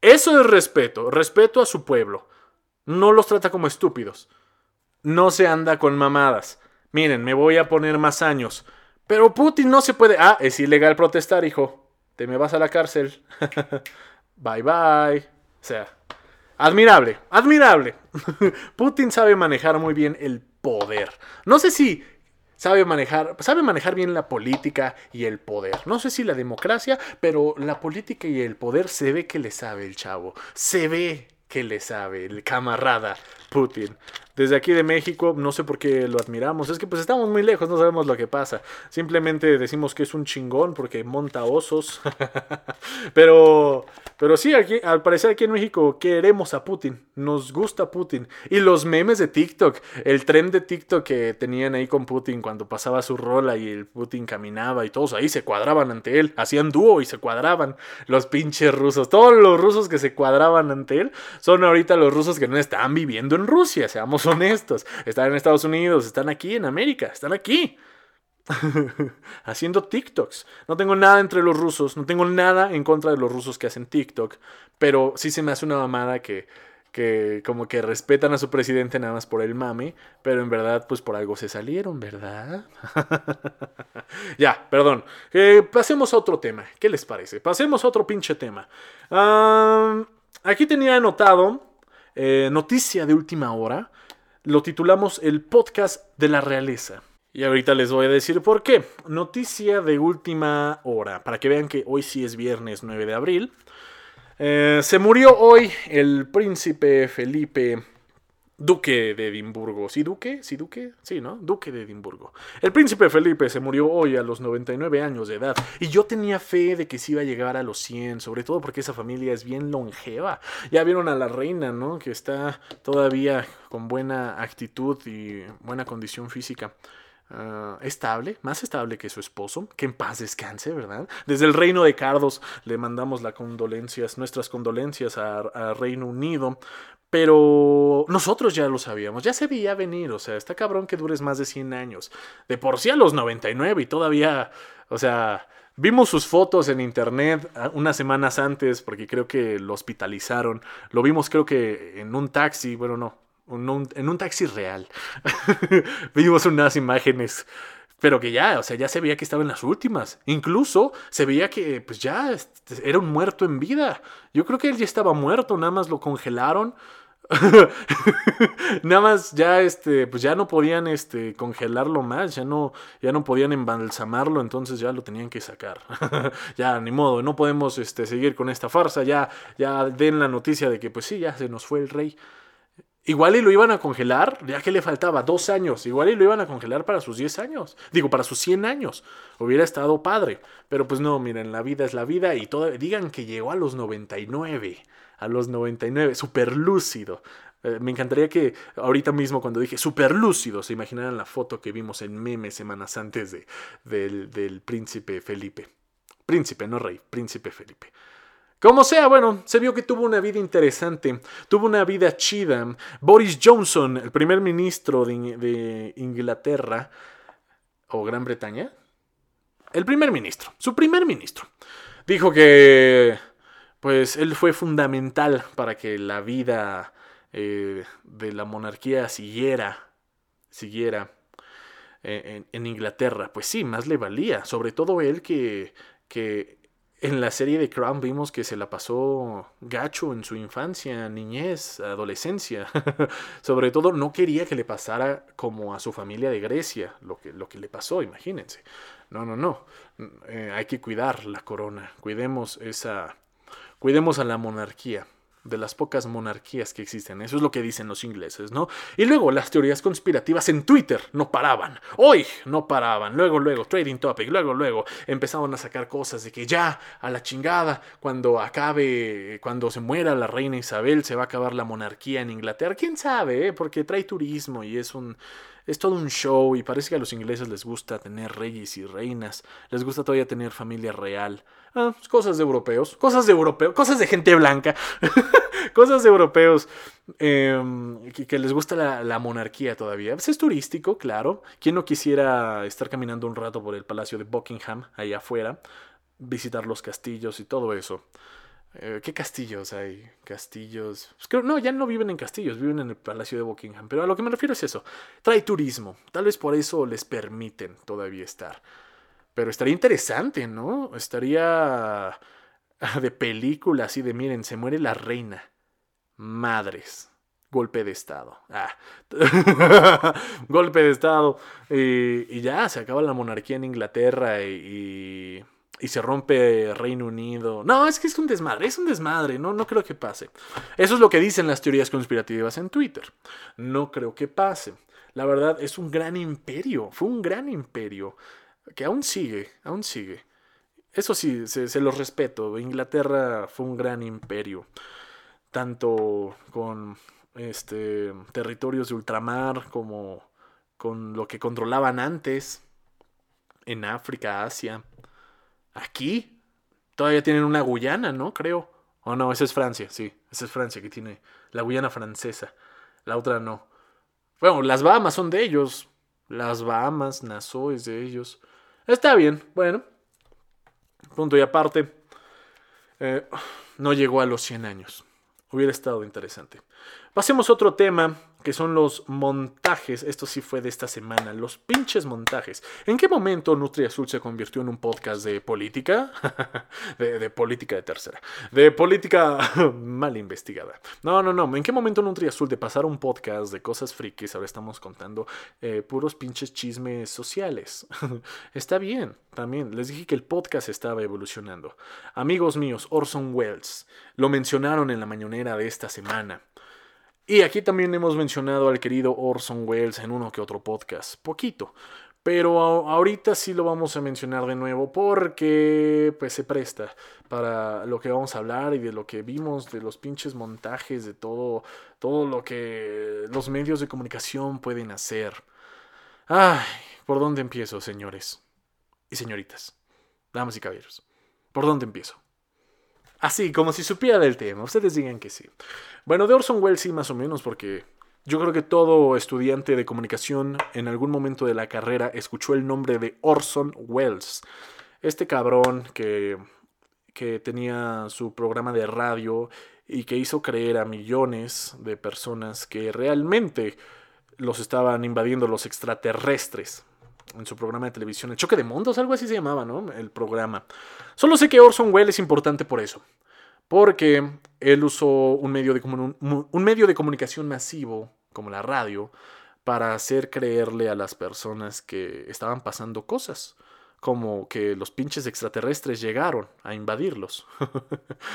eso es respeto. Respeto a su pueblo. No los trata como estúpidos. No se anda con mamadas. Miren, me voy a poner más años. Pero Putin no se puede. Ah, es ilegal protestar, hijo. Te me vas a la cárcel. bye bye. O sea, admirable, admirable. Putin sabe manejar muy bien el poder. No sé si sabe manejar, sabe manejar bien la política y el poder. No sé si la democracia, pero la política y el poder se ve que le sabe el chavo. Se ve que le sabe el camarada Putin. Desde aquí de México, no sé por qué lo admiramos. Es que pues estamos muy lejos, no sabemos lo que pasa. Simplemente decimos que es un chingón porque monta osos. pero, pero sí, aquí, al parecer aquí en México queremos a Putin. Nos gusta Putin. Y los memes de TikTok, el tren de TikTok que tenían ahí con Putin cuando pasaba su rola y el Putin caminaba y todos ahí se cuadraban ante él. Hacían dúo y se cuadraban. Los pinches rusos. Todos los rusos que se cuadraban ante él son ahorita los rusos que no están viviendo en Rusia, seamos honestos. Están en Estados Unidos, están aquí en América, están aquí. haciendo TikToks. No tengo nada entre los rusos, no tengo nada en contra de los rusos que hacen TikTok, pero sí se me hace una mamada que, que como que respetan a su presidente nada más por el mame, pero en verdad pues por algo se salieron, ¿verdad? ya, perdón. Eh, pasemos a otro tema. ¿Qué les parece? Pasemos a otro pinche tema. aquí tenía anotado eh, noticia de última hora. Lo titulamos el podcast de la realeza. Y ahorita les voy a decir por qué. Noticia de última hora, para que vean que hoy sí es viernes 9 de abril. Eh, se murió hoy el príncipe Felipe Duque de Edimburgo. ¿Sí, Duque? ¿Sí, Duque? Sí, ¿no? Duque de Edimburgo. El príncipe Felipe se murió hoy a los 99 años de edad. Y yo tenía fe de que sí iba a llegar a los 100, sobre todo porque esa familia es bien longeva. Ya vieron a la reina, ¿no? Que está todavía con buena actitud y buena condición física. Ah, estable, más estable que su esposo, que en paz descanse, ¿verdad? Desde el reino de Cardos le mandamos las condolencias, nuestras condolencias a Reino Unido pero nosotros ya lo sabíamos, ya se veía venir, o sea, está cabrón que dures más de 100 años. De por sí a los 99 y todavía, o sea, vimos sus fotos en internet ah, unas semanas antes porque creo que lo hospitalizaron. Lo vimos creo que en un taxi, bueno, no, en un taxi real. vimos unas imágenes pero que ya, o sea, ya se veía que estaba en las últimas. Incluso se veía que pues ya este, era un muerto en vida. Yo creo que él ya estaba muerto, nada más lo congelaron. nada más ya este pues ya no podían este congelarlo más, ya no ya no podían embalsamarlo, entonces ya lo tenían que sacar. ya ni modo, no podemos este seguir con esta farsa, ya ya den la noticia de que pues sí, ya se nos fue el rey. Igual y lo iban a congelar, ya que le faltaba dos años, igual y lo iban a congelar para sus 10 años, digo, para sus 100 años, hubiera estado padre, pero pues no, miren, la vida es la vida y todo, digan que llegó a los 99, a los 99, súper lúcido. Eh, me encantaría que ahorita mismo cuando dije súper lúcido se imaginaran la foto que vimos en memes semanas antes de, del, del príncipe Felipe. Príncipe, no rey, príncipe Felipe. Como sea, bueno, se vio que tuvo una vida interesante, tuvo una vida chida. Boris Johnson, el primer ministro de, Inglaterra, o Gran Bretaña, el primer ministro, su primer ministro, dijo que, pues, él fue fundamental para que la vida eh, de la monarquía siguiera, siguiera eh, en, en, Inglaterra. Pues sí, más le valía, sobre todo él que, que en la serie de Crown vimos que se la pasó gacho en su infancia, niñez, adolescencia. Sobre todo no quería que le pasara como a su familia de Grecia, lo que, lo que le pasó, imagínense. No, no, no. Eh, hay que cuidar la corona. Cuidemos esa. Cuidemos a la monarquía de las pocas monarquías que existen. Eso es lo que dicen los ingleses, ¿no? Y luego las teorías conspirativas en Twitter no paraban. Hoy no paraban. Luego, luego, trading topic. Luego, luego empezaban a sacar cosas de que ya a la chingada, cuando acabe, cuando se muera la reina Isabel, se va a acabar la monarquía en Inglaterra. ¿Quién sabe? Eh? Porque trae turismo y es un es todo un show y parece que a los ingleses les gusta tener reyes y reinas, les gusta todavía tener familia real. Ah, pues cosas de europeos, cosas de europeos, cosas de gente blanca, cosas de europeos em, que, les gusta la, monarquía todavía. Pues es turístico, claro. ¿Quién no quisiera estar caminando un rato por el Palacio de Buckingham, ahí afuera, visitar los castillos y todo eso? Eh, ¿Qué castillos hay? Castillos. Pues no, ya no viven en castillos, viven en el Palacio de Buckingham. Pero a lo que me refiero es eso. Trae turismo. Tal vez por eso les permiten todavía estar. Pero estaría interesante, ¿no? Estaría de película así de, miren, se muere la reina. Madres. golpe de Estado. Ah. golpe de Estado. y ya, se acaba la monarquía en Inglaterra y, se rompe Reino Unido. No, es que es un desmadre, es un desmadre, no, no creo que pase. Eso es lo que dicen las teorías conspirativas en Twitter. No creo que pase. La verdad, es un gran imperio, fue un gran imperio, que aún sigue, aún sigue. Eso sí, se, se los respeto. Inglaterra fue un gran imperio, tanto con este, territorios de ultramar, como con lo que controlaban antes en África, Asia. Aquí todavía tienen una Guyana, ¿no? Creo. O no, esa es Francia, sí. Esa es Francia que tiene la Guyana francesa. La otra no. Bueno, las Bahamas son de ellos. Las Bahamas, Nassau es de ellos. Está bien, bueno. Punto y aparte. Eh, no llegó a los 100 años. Hubiera estado interesante. Pasemos a otro tema que son los montajes. Esto sí fue de esta semana, los pinches montajes. ¿En qué momento Nutri Azul se convirtió en un podcast de política? de, política de tercera. De política mal investigada. No, no, no. ¿En qué momento Nutri Azul de pasar un podcast de cosas frikis, ahora estamos contando eh, puros pinches chismes sociales? Está bien, también. Les dije que el podcast estaba evolucionando. Amigos míos, Orson Welles, lo mencionaron en la mañanera de esta semana. Y aquí también hemos mencionado al querido Orson Welles en uno que otro podcast, poquito. Pero ahorita sí lo vamos a mencionar de nuevo porque pues se presta para lo que vamos a hablar y de lo que vimos, de los pinches montajes, de todo, todo lo que los medios de comunicación pueden hacer. Ay, ¿por dónde empiezo, señores y señoritas? Damas y caballeros. ¿Por dónde empiezo? Así, como si supiera del tema. Ustedes digan que sí. Bueno, de Orson Welles sí, más o menos, porque yo creo que todo estudiante de comunicación en algún momento de la carrera escuchó el nombre de Orson Welles. Este cabrón que, que tenía su programa de radio y que hizo creer a millones de personas que realmente los estaban invadiendo los extraterrestres en su programa de televisión. El Choque de Mundos, algo así se llamaba, ¿no? El programa. Solo sé que Orson Welles es importante por eso. Porque él usó un medio de, un medio de comunicación masivo, como la radio, para hacer creerle a las personas que estaban pasando cosas. Como que los pinches extraterrestres llegaron a invadirlos.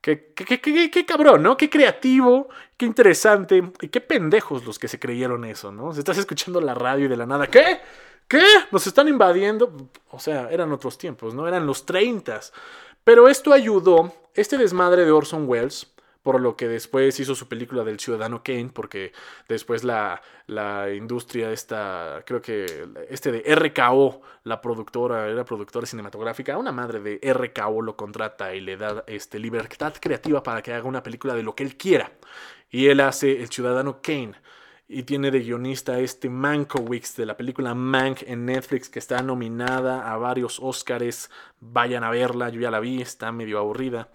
Qué, qué, qué, qué, cabrón, ¿no? Qué creativo, qué interesante y qué pendejos los que se creyeron eso, ¿no? Si estás escuchando la radio y de la nada, ¿qué? ¿Qué? Nos están invadiendo. O sea, eran otros tiempos, ¿no? Eran los 30. Pero esto ayudó, este desmadre de Orson Welles, por lo que después hizo su película del Ciudadano Kane, porque después la, la industria esta, creo que este de RKO, la productora, era productora cinematográfica, una madre de RKO lo contrata y le da este, libertad creativa para que haga una película de lo que él quiera. Y él hace El Ciudadano Kane y tiene de guionista este Mankowicz de la película Mank en Netflix que está nominada a varios Oscars. Vayan a verla, yo ya la vi, está medio aburrida.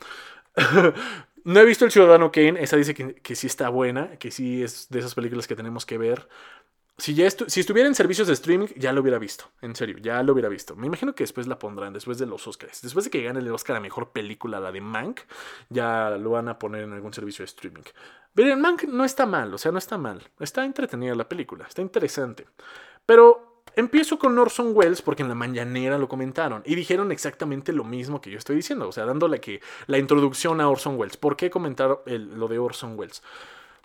no he visto El Ciudadano Kane, esa dice que, que, sí está buena, que sí es de esas películas que tenemos que ver. Si, ya estuviera en servicios de streaming, ya lo hubiera visto. En serio, ya lo hubiera visto. Me imagino que después la pondrán, después de los Oscars. Después de que gane el Oscar a mejor película, la de Mank, ya lo van a poner en algún servicio de streaming. Miren, Mank no está mal, o sea, no está mal. Está entretenida la película, está interesante. Pero empiezo con Orson Welles porque en la mañanera lo comentaron y dijeron exactamente lo mismo que yo estoy diciendo, o sea, dándole la introducción a Orson Welles. ¿Por qué comentar lo de Orson Welles?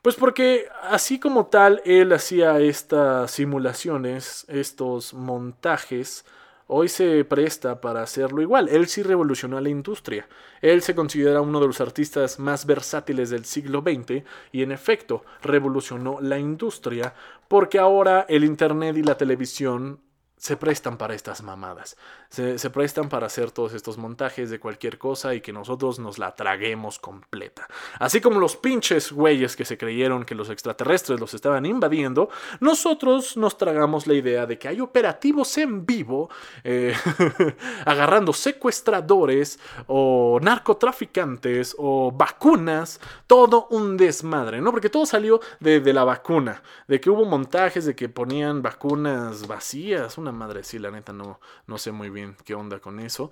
Pues porque así como tal él hacía estas simulaciones, estos montajes, hoy se presta para hacerlo igual. Él sí revolucionó la industria. Él se considera uno de los artistas más versátiles del siglo XX y en efecto revolucionó la industria porque ahora el Internet y la televisión se prestan para estas mamadas. Se, prestan para hacer todos estos montajes de cualquier cosa y que nosotros nos la traguemos completa. Así como los pinches güeyes que se creyeron que los extraterrestres los estaban invadiendo, nosotros nos tragamos la idea de que hay operativos en vivo eh, agarrando secuestradores o narcotraficantes o vacunas, todo un desmadre, ¿no? Porque todo salió de, de la vacuna, de que hubo montajes de que ponían vacunas vacías, una madre, sí, la neta no, no sé muy bien qué onda con eso.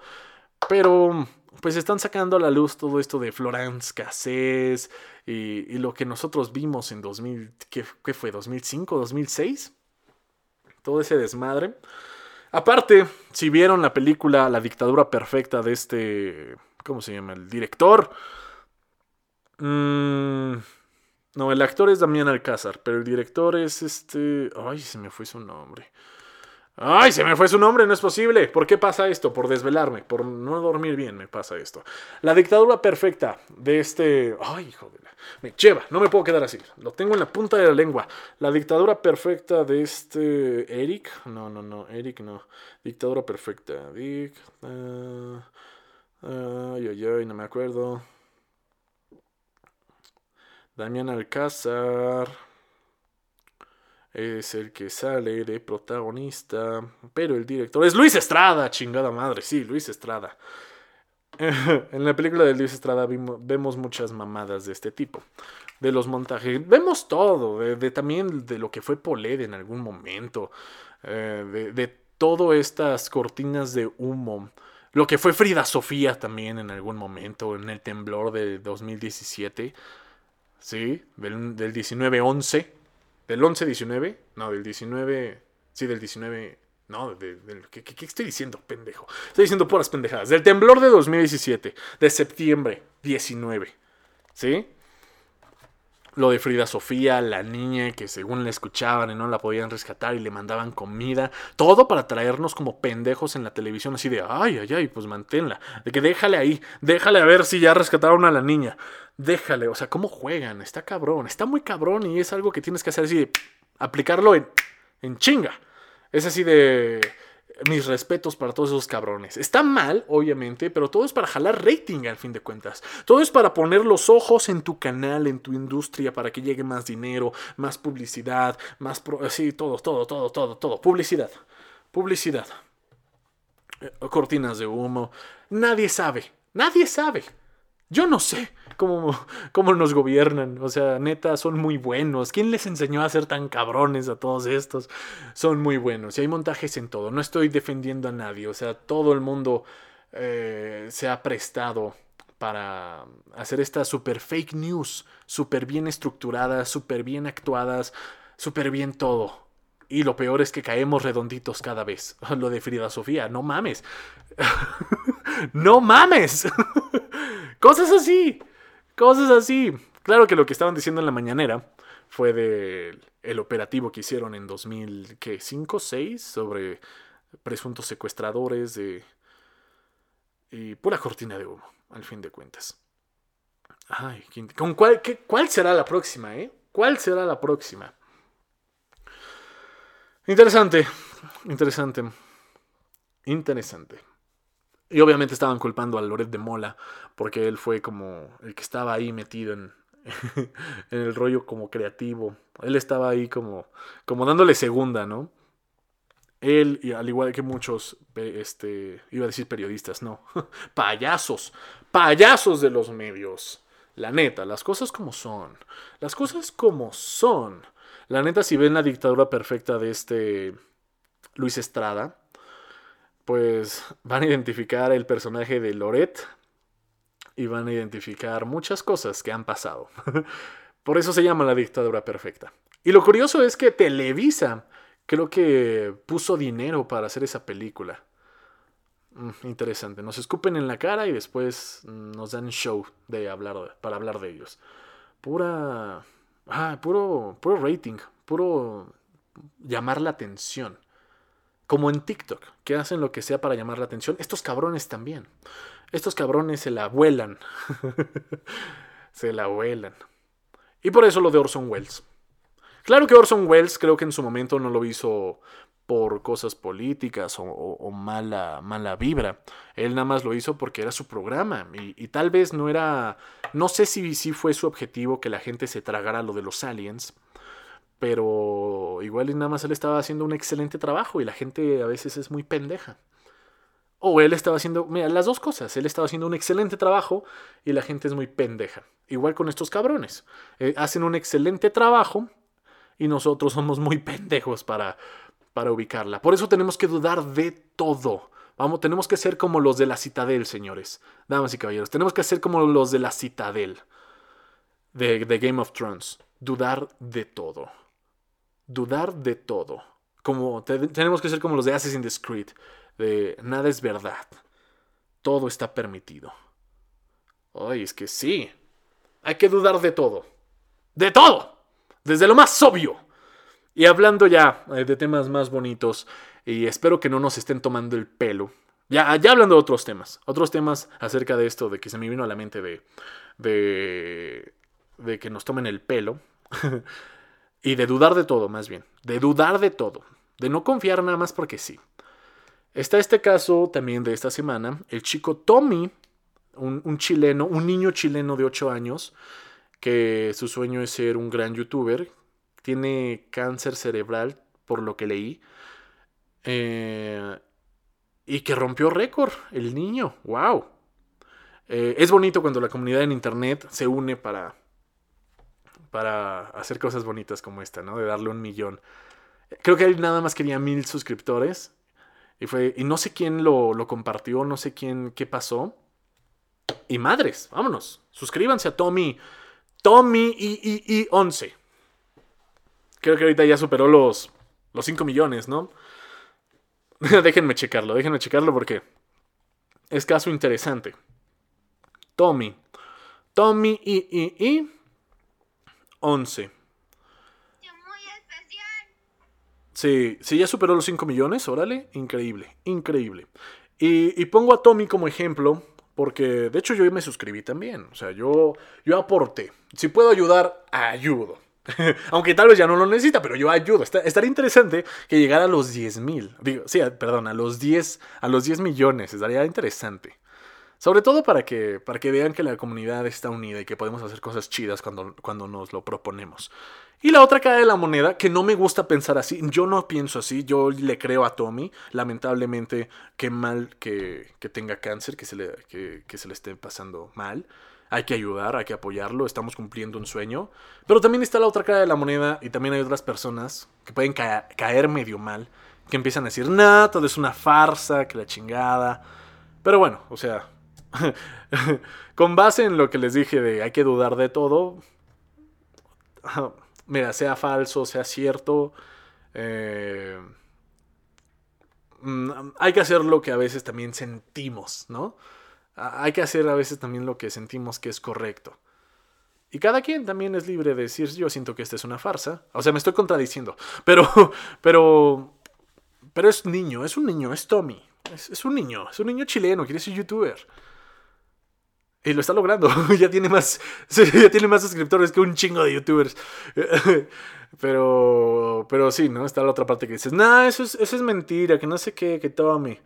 Pero pues están sacando a la luz todo esto de Florence Cassés y, lo que nosotros vimos en 2000, ¿qué, qué fue? ¿2005? ¿2006? Todo ese desmadre. Aparte, si vieron la película La dictadura perfecta de este, ¿cómo se llama? El director. Mm, no, el actor es Damián Alcázar, pero el director es este... Ay, se me fue su nombre. Ay, se me fue su nombre, no es posible. ¿Por qué pasa esto? Por desvelarme, por no dormir bien me pasa esto. La dictadura perfecta de este... Ay, hijo de la... Me lleva, no me puedo quedar así. Lo tengo en la punta de la lengua. La dictadura perfecta de este... Eric. No, no, no, Eric no. Dictadura perfecta. Dick... ay, ay, ay, no me acuerdo. Damián Alcázar es el que sale de protagonista, pero el director es Luis Estrada, chingada madre, sí, Luis Estrada. en la película de Luis Estrada vemos muchas mamadas de este tipo, de los montajes, vemos todo, de, también de lo que fue Poled en algún momento, eh, de, de todas estas cortinas de humo. Lo que fue Frida Sofía también en algún momento, en el temblor de 2017. Sí, del, del 19-11. ¿Del 11-19? No, del 19. Sí, del 19. No, del, ¿qué, ¿qué, estoy diciendo, pendejo? Estoy diciendo puras pendejadas. Del temblor de 2017, de septiembre 19. ¿Sí? Lo de Frida Sofía, la niña que según la escuchaban y no la podían rescatar y le mandaban comida. Todo para traernos como pendejos en la televisión, así de, ay, ay, ay, pues manténla. De que déjale ahí, déjale a ver si ya rescataron a la niña. Déjale, o sea, ¿cómo juegan? Está cabrón, está muy cabrón y es algo que tienes que hacer así de, aplicarlo en, en chinga. Es así de mis respetos para todos esos cabrones. Está mal, obviamente, pero todo es para jalar rating al fin de cuentas. Todo es para poner los ojos en tu canal, en tu industria, para que llegue más dinero, más publicidad, más... sí, todo, todo, todo, todo, todo. Publicidad. Publicidad. Eh, cortinas de humo. Nadie sabe. Nadie sabe. Yo no sé cómo, cómo nos gobiernan. O sea, neta, son muy buenos. ¿Quién les enseñó a ser tan cabrones a todos estos? Son muy buenos. Y hay montajes en todo. No estoy defendiendo a nadie. O sea, todo el mundo eh, se ha prestado para hacer estas super fake news, super bien estructuradas, super bien actuadas, super bien todo. Y lo peor es que caemos redonditos cada vez. Lo de Frida Sofía, no mames. no mames. Cosas así. Cosas así. Claro que lo que estaban diciendo en la mañanera fue del el operativo que hicieron en 2005 6 sobre presuntos secuestradores de y pura cortina de humo, al fin de cuentas. Ay, ¿con cuál, qué, cuál será la próxima, eh? ¿Cuál será la próxima? Interesante, interesante, interesante. Y obviamente estaban culpando a Loret de Mola porque él fue como el que estaba ahí metido en, el rollo como creativo. Él estaba ahí como, como dándole segunda, ¿no? Él, y al igual que muchos, este, iba a decir periodistas, no, payasos, payasos de los medios. La neta, las cosas como son. Las cosas como son. La neta, si ven la dictadura perfecta de este Luis Estrada, pues van a identificar el personaje de Loret y van a identificar muchas cosas que han pasado. Por eso se llama la dictadura perfecta. Y lo curioso es que Televisa creo que puso dinero para hacer esa película. Mm, interesante. Nos escupen en la cara y después nos dan show de hablar para hablar de ellos. Pura. Ah, puro, puro rating. Puro llamar la atención. Como en TikTok, que hacen lo que sea para llamar la atención. Estos cabrones también. Estos cabrones se la vuelan. se la vuelan. Y por eso lo de Orson Welles. Claro que Orson Welles creo que en su momento no lo hizo por cosas políticas o, mala, mala vibra. Él nada más lo hizo porque era su programa y, tal vez no era, no sé si, si fue su objetivo que la gente se tragara lo de los aliens, pero igual y nada más él estaba haciendo un excelente trabajo y la gente a veces es muy pendeja. O él estaba haciendo, mira, las dos cosas. Él estaba haciendo un excelente trabajo y la gente es muy pendeja. Igual con estos cabrones. Eh, hacen un excelente trabajo y nosotros somos muy pendejos para, para ubicarla. Por eso tenemos que dudar de todo. Vamos, tenemos que ser como los de la Citadel, señores. Damas y caballeros. Tenemos que ser como los de la Citadel. De, de Game of Thrones. Dudar de todo. Dudar de todo. Como tenemos que ser como los de Assassin's Creed. De nada es verdad. Todo está permitido. Ay, es que sí. Hay que dudar de todo. De todo. Desde lo más obvio. Y hablando ya eh, de temas más bonitos, y espero que no nos estén tomando el pelo. Ya, ya hablando de otros temas, otros temas acerca de esto, de que se me vino a la mente de, de, de que nos tomen el pelo. y de dudar de todo, más bien. De dudar de todo. De no confiar nada más porque sí. Está este caso también de esta semana. El chico Tommy, un, chileno, un niño chileno de 8 años, que su sueño es ser un gran youtuber. Tiene cáncer cerebral, por lo que leí. Eh, y que rompió récord el niño. ¡Wow! Eh, es bonito cuando la comunidad en internet se une para, para hacer cosas bonitas como esta, ¿no? De darle un millón. Creo que él nada más quería mil suscriptores. Y, fue, y no sé quién lo, lo compartió, no sé quién, qué pasó. Y madres, vámonos. Suscríbanse a Tommy. Tommy y, y, y 11. Creo que ahorita ya superó los, los 5 millones, ¿no? déjenme checarlo, déjenme checarlo porque es caso interesante. Tommy. Tommy y, y, y 11. Sí, sí, ya superó los 5 millones, órale, increíble, increíble. Y, y, pongo a Tommy como ejemplo, porque de hecho yo me suscribí también, o sea, yo, yo aporté. Si puedo ayudar, ayudo. Aunque tal vez ya no lo necesita, pero yo ayudo. estaría interesante que llegara a los 10 mil. Digo, sí, perdón, a los 10, a los 10 millones. Estaría interesante. Sobre todo para que, para que vean que la comunidad está unida y que podemos hacer cosas chidas cuando, cuando nos lo proponemos. Y la otra cara de la moneda, que no me gusta pensar así, yo no pienso así, yo le creo a Tommy, lamentablemente, qué mal que, que tenga cáncer, que se, le, que, que se le esté pasando mal hay que ayudar, hay que apoyarlo, estamos cumpliendo un sueño. Pero también está la otra cara de la moneda y también hay otras personas que pueden caer medio mal, que empiezan a decir, nah, todo es una farsa, que la chingada. Pero bueno, o sea, con base en lo que les dije de hay que dudar de todo, mira, sea falso, sea cierto, eh, mm, hay que hacer lo que a veces también sentimos, ¿no? hay que hacer a veces también lo que sentimos que es correcto. Y cada quien también es libre de decir, yo siento que esta es una farsa. O sea, me estoy contradiciendo. Pero, pero, pero es niño, es un niño, es Tommy. Es, un niño, es un niño chileno, quiere ser youtuber. Y lo está logrando. ya, tiene más, ya tiene más suscriptores que un chingo de youtubers. pero, pero sí, ¿no? Está la otra parte que dices, nah, eso es, eso es mentira, que no sé qué, que Tommy.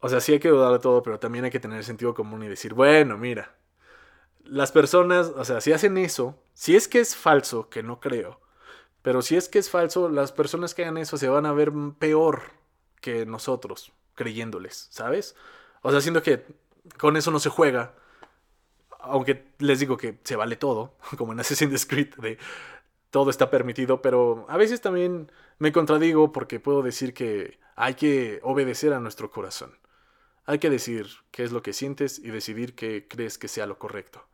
O sea, sí hay que dudar de todo, pero también hay que tener sentido común y decir, bueno, mira, las personas, o sea, si hacen eso, si es que es falso, que no creo, pero si es que es falso, las personas que hagan eso se van a ver peor que nosotros, creyéndoles, ¿sabes? O sea, siento que con eso no se juega, aunque les digo que se vale todo, como en Assassin's Creed, de todo está permitido, pero a veces también me contradigo porque puedo decir que hay que obedecer a nuestro corazón. Hay que decir qué es lo que sientes y decidir qué crees que sea lo correcto.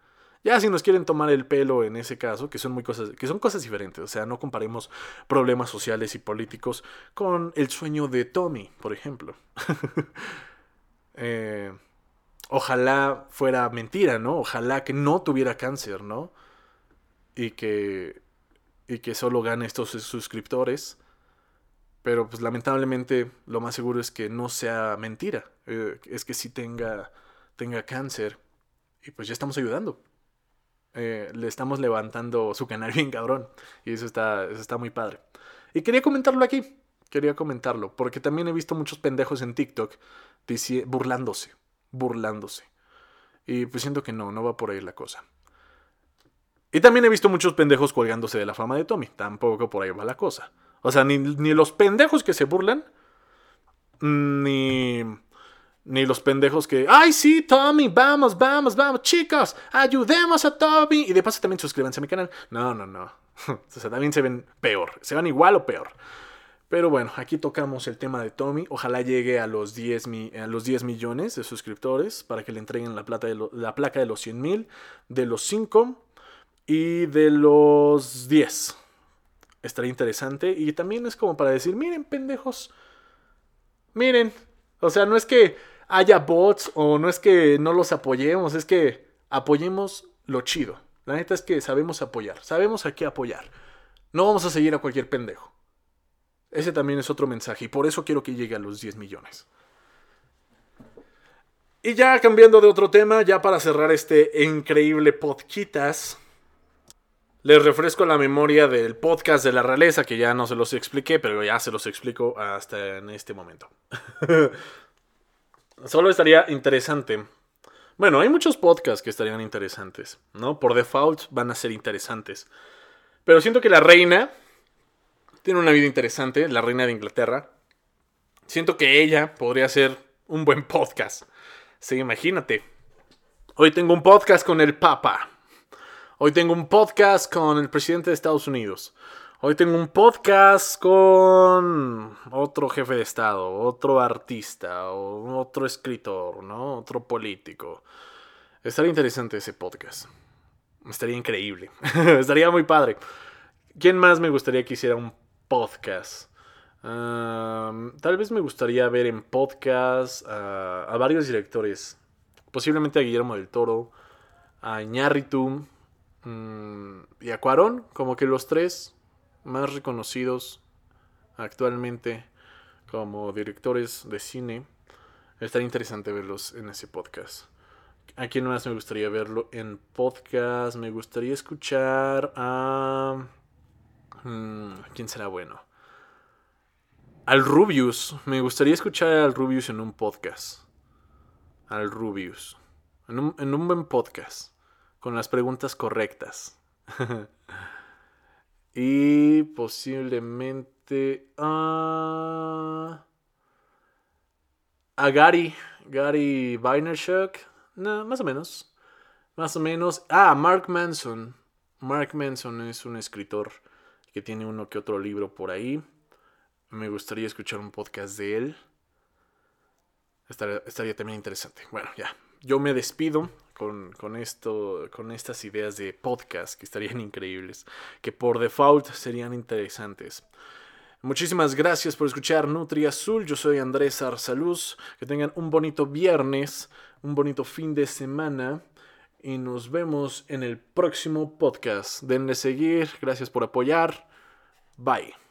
Ya si nos quieren tomar el pelo en ese caso, que son muy cosas, que son cosas diferentes, o sea, no comparemos problemas sociales y políticos con el sueño de Tommy, por ejemplo. Eh, ojalá fuera mentira, ¿no? Ojalá que no tuviera cáncer, ¿no? Y que y que solo gane estos suscriptores. Pero pues lamentablemente lo más seguro es que no sea mentira. Eh, es que sí tenga, tenga cáncer. Y pues ya estamos ayudando. Eh, le estamos levantando su canal bien cabrón. Y eso está, eso está muy padre. Y quería comentarlo aquí. Quería comentarlo. Porque también he visto muchos pendejos en TikTok burlándose. Burlándose. Y pues siento que no, no va por ahí la cosa. Y también he visto muchos pendejos colgándose de la fama de Tommy. Tampoco por ahí va la cosa. O sea, ni, los pendejos que se burlan, ni, ni los pendejos que, ay, sí, Tommy, vamos, vamos, vamos, chicos, ayudemos a Tommy. Y de paso también suscríbanse a mi canal. No, no, no. o sea, también se ven peor. Se van igual o peor. Pero bueno, aquí tocamos el tema de Tommy. Ojalá llegue a los 10, a los 10 millones de suscriptores para que le entreguen la, plata de la placa de los 100 mil, de los 5 y de los 10. Estaría interesante. Y también es como para decir, miren, pendejos. Miren. O sea, no es que haya bots o no es que no los apoyemos, es que apoyemos lo chido. La neta es que sabemos apoyar, sabemos a qué apoyar. No vamos a seguir a cualquier pendejo. Ese también es otro mensaje y por eso quiero que llegue a los 10 millones. Y ya cambiando de otro tema, ya para cerrar este increíble podcast, les refresco la memoria del podcast de la realeza, que ya no se los expliqué, pero ya se los explico hasta en este momento. Solo estaría interesante. Bueno, hay muchos podcasts que estarían interesantes, ¿no? Por default van a ser interesantes. Pero siento que la reina tiene una vida interesante, la reina de Inglaterra. Siento que ella podría ser un buen podcast. Sí, imagínate. Hoy tengo un podcast con el Papa. Hoy tengo un podcast con el presidente de Estados Unidos. Hoy tengo un podcast con otro jefe de Estado, otro artista, otro escritor, ¿no? Otro político. Estaría interesante ese podcast. Estaría increíble. Estaría muy padre. ¿Quién más me gustaría que hiciera un podcast. tal vez me gustaría ver en podcast a varios directores. Posiblemente a Guillermo del Toro, a Iñárritu mm, y a Cuarón, como que los tres más reconocidos actualmente como directores de cine. Estaría interesante verlos en ese podcast. ¿A quién más me gustaría verlo en podcast? Me gustaría escuchar a... Mm, ¿Quién será bueno? Al Rubius. Me gustaría escuchar al Rubius en un podcast. Al Rubius. En un, buen podcast. Con las preguntas correctas. y posiblemente... a Gary. Gary Vaynerchuk. No, más o menos. Más o menos. Ah, Mark Manson. Mark Manson es un escritor que tiene uno que otro libro por ahí. Me gustaría escuchar un podcast de él. Estaría, también interesante. Bueno, ya. Yo me despido con, con, esto, con estas ideas de podcast que estarían increíbles, que por default serían interesantes. Muchísimas gracias por escuchar Nutri Azul. Yo soy Andrés Arsaluz. Que tengan un bonito viernes, un bonito fin de semana y nos vemos en el próximo podcast. Denle seguir, gracias por apoyar. Bye.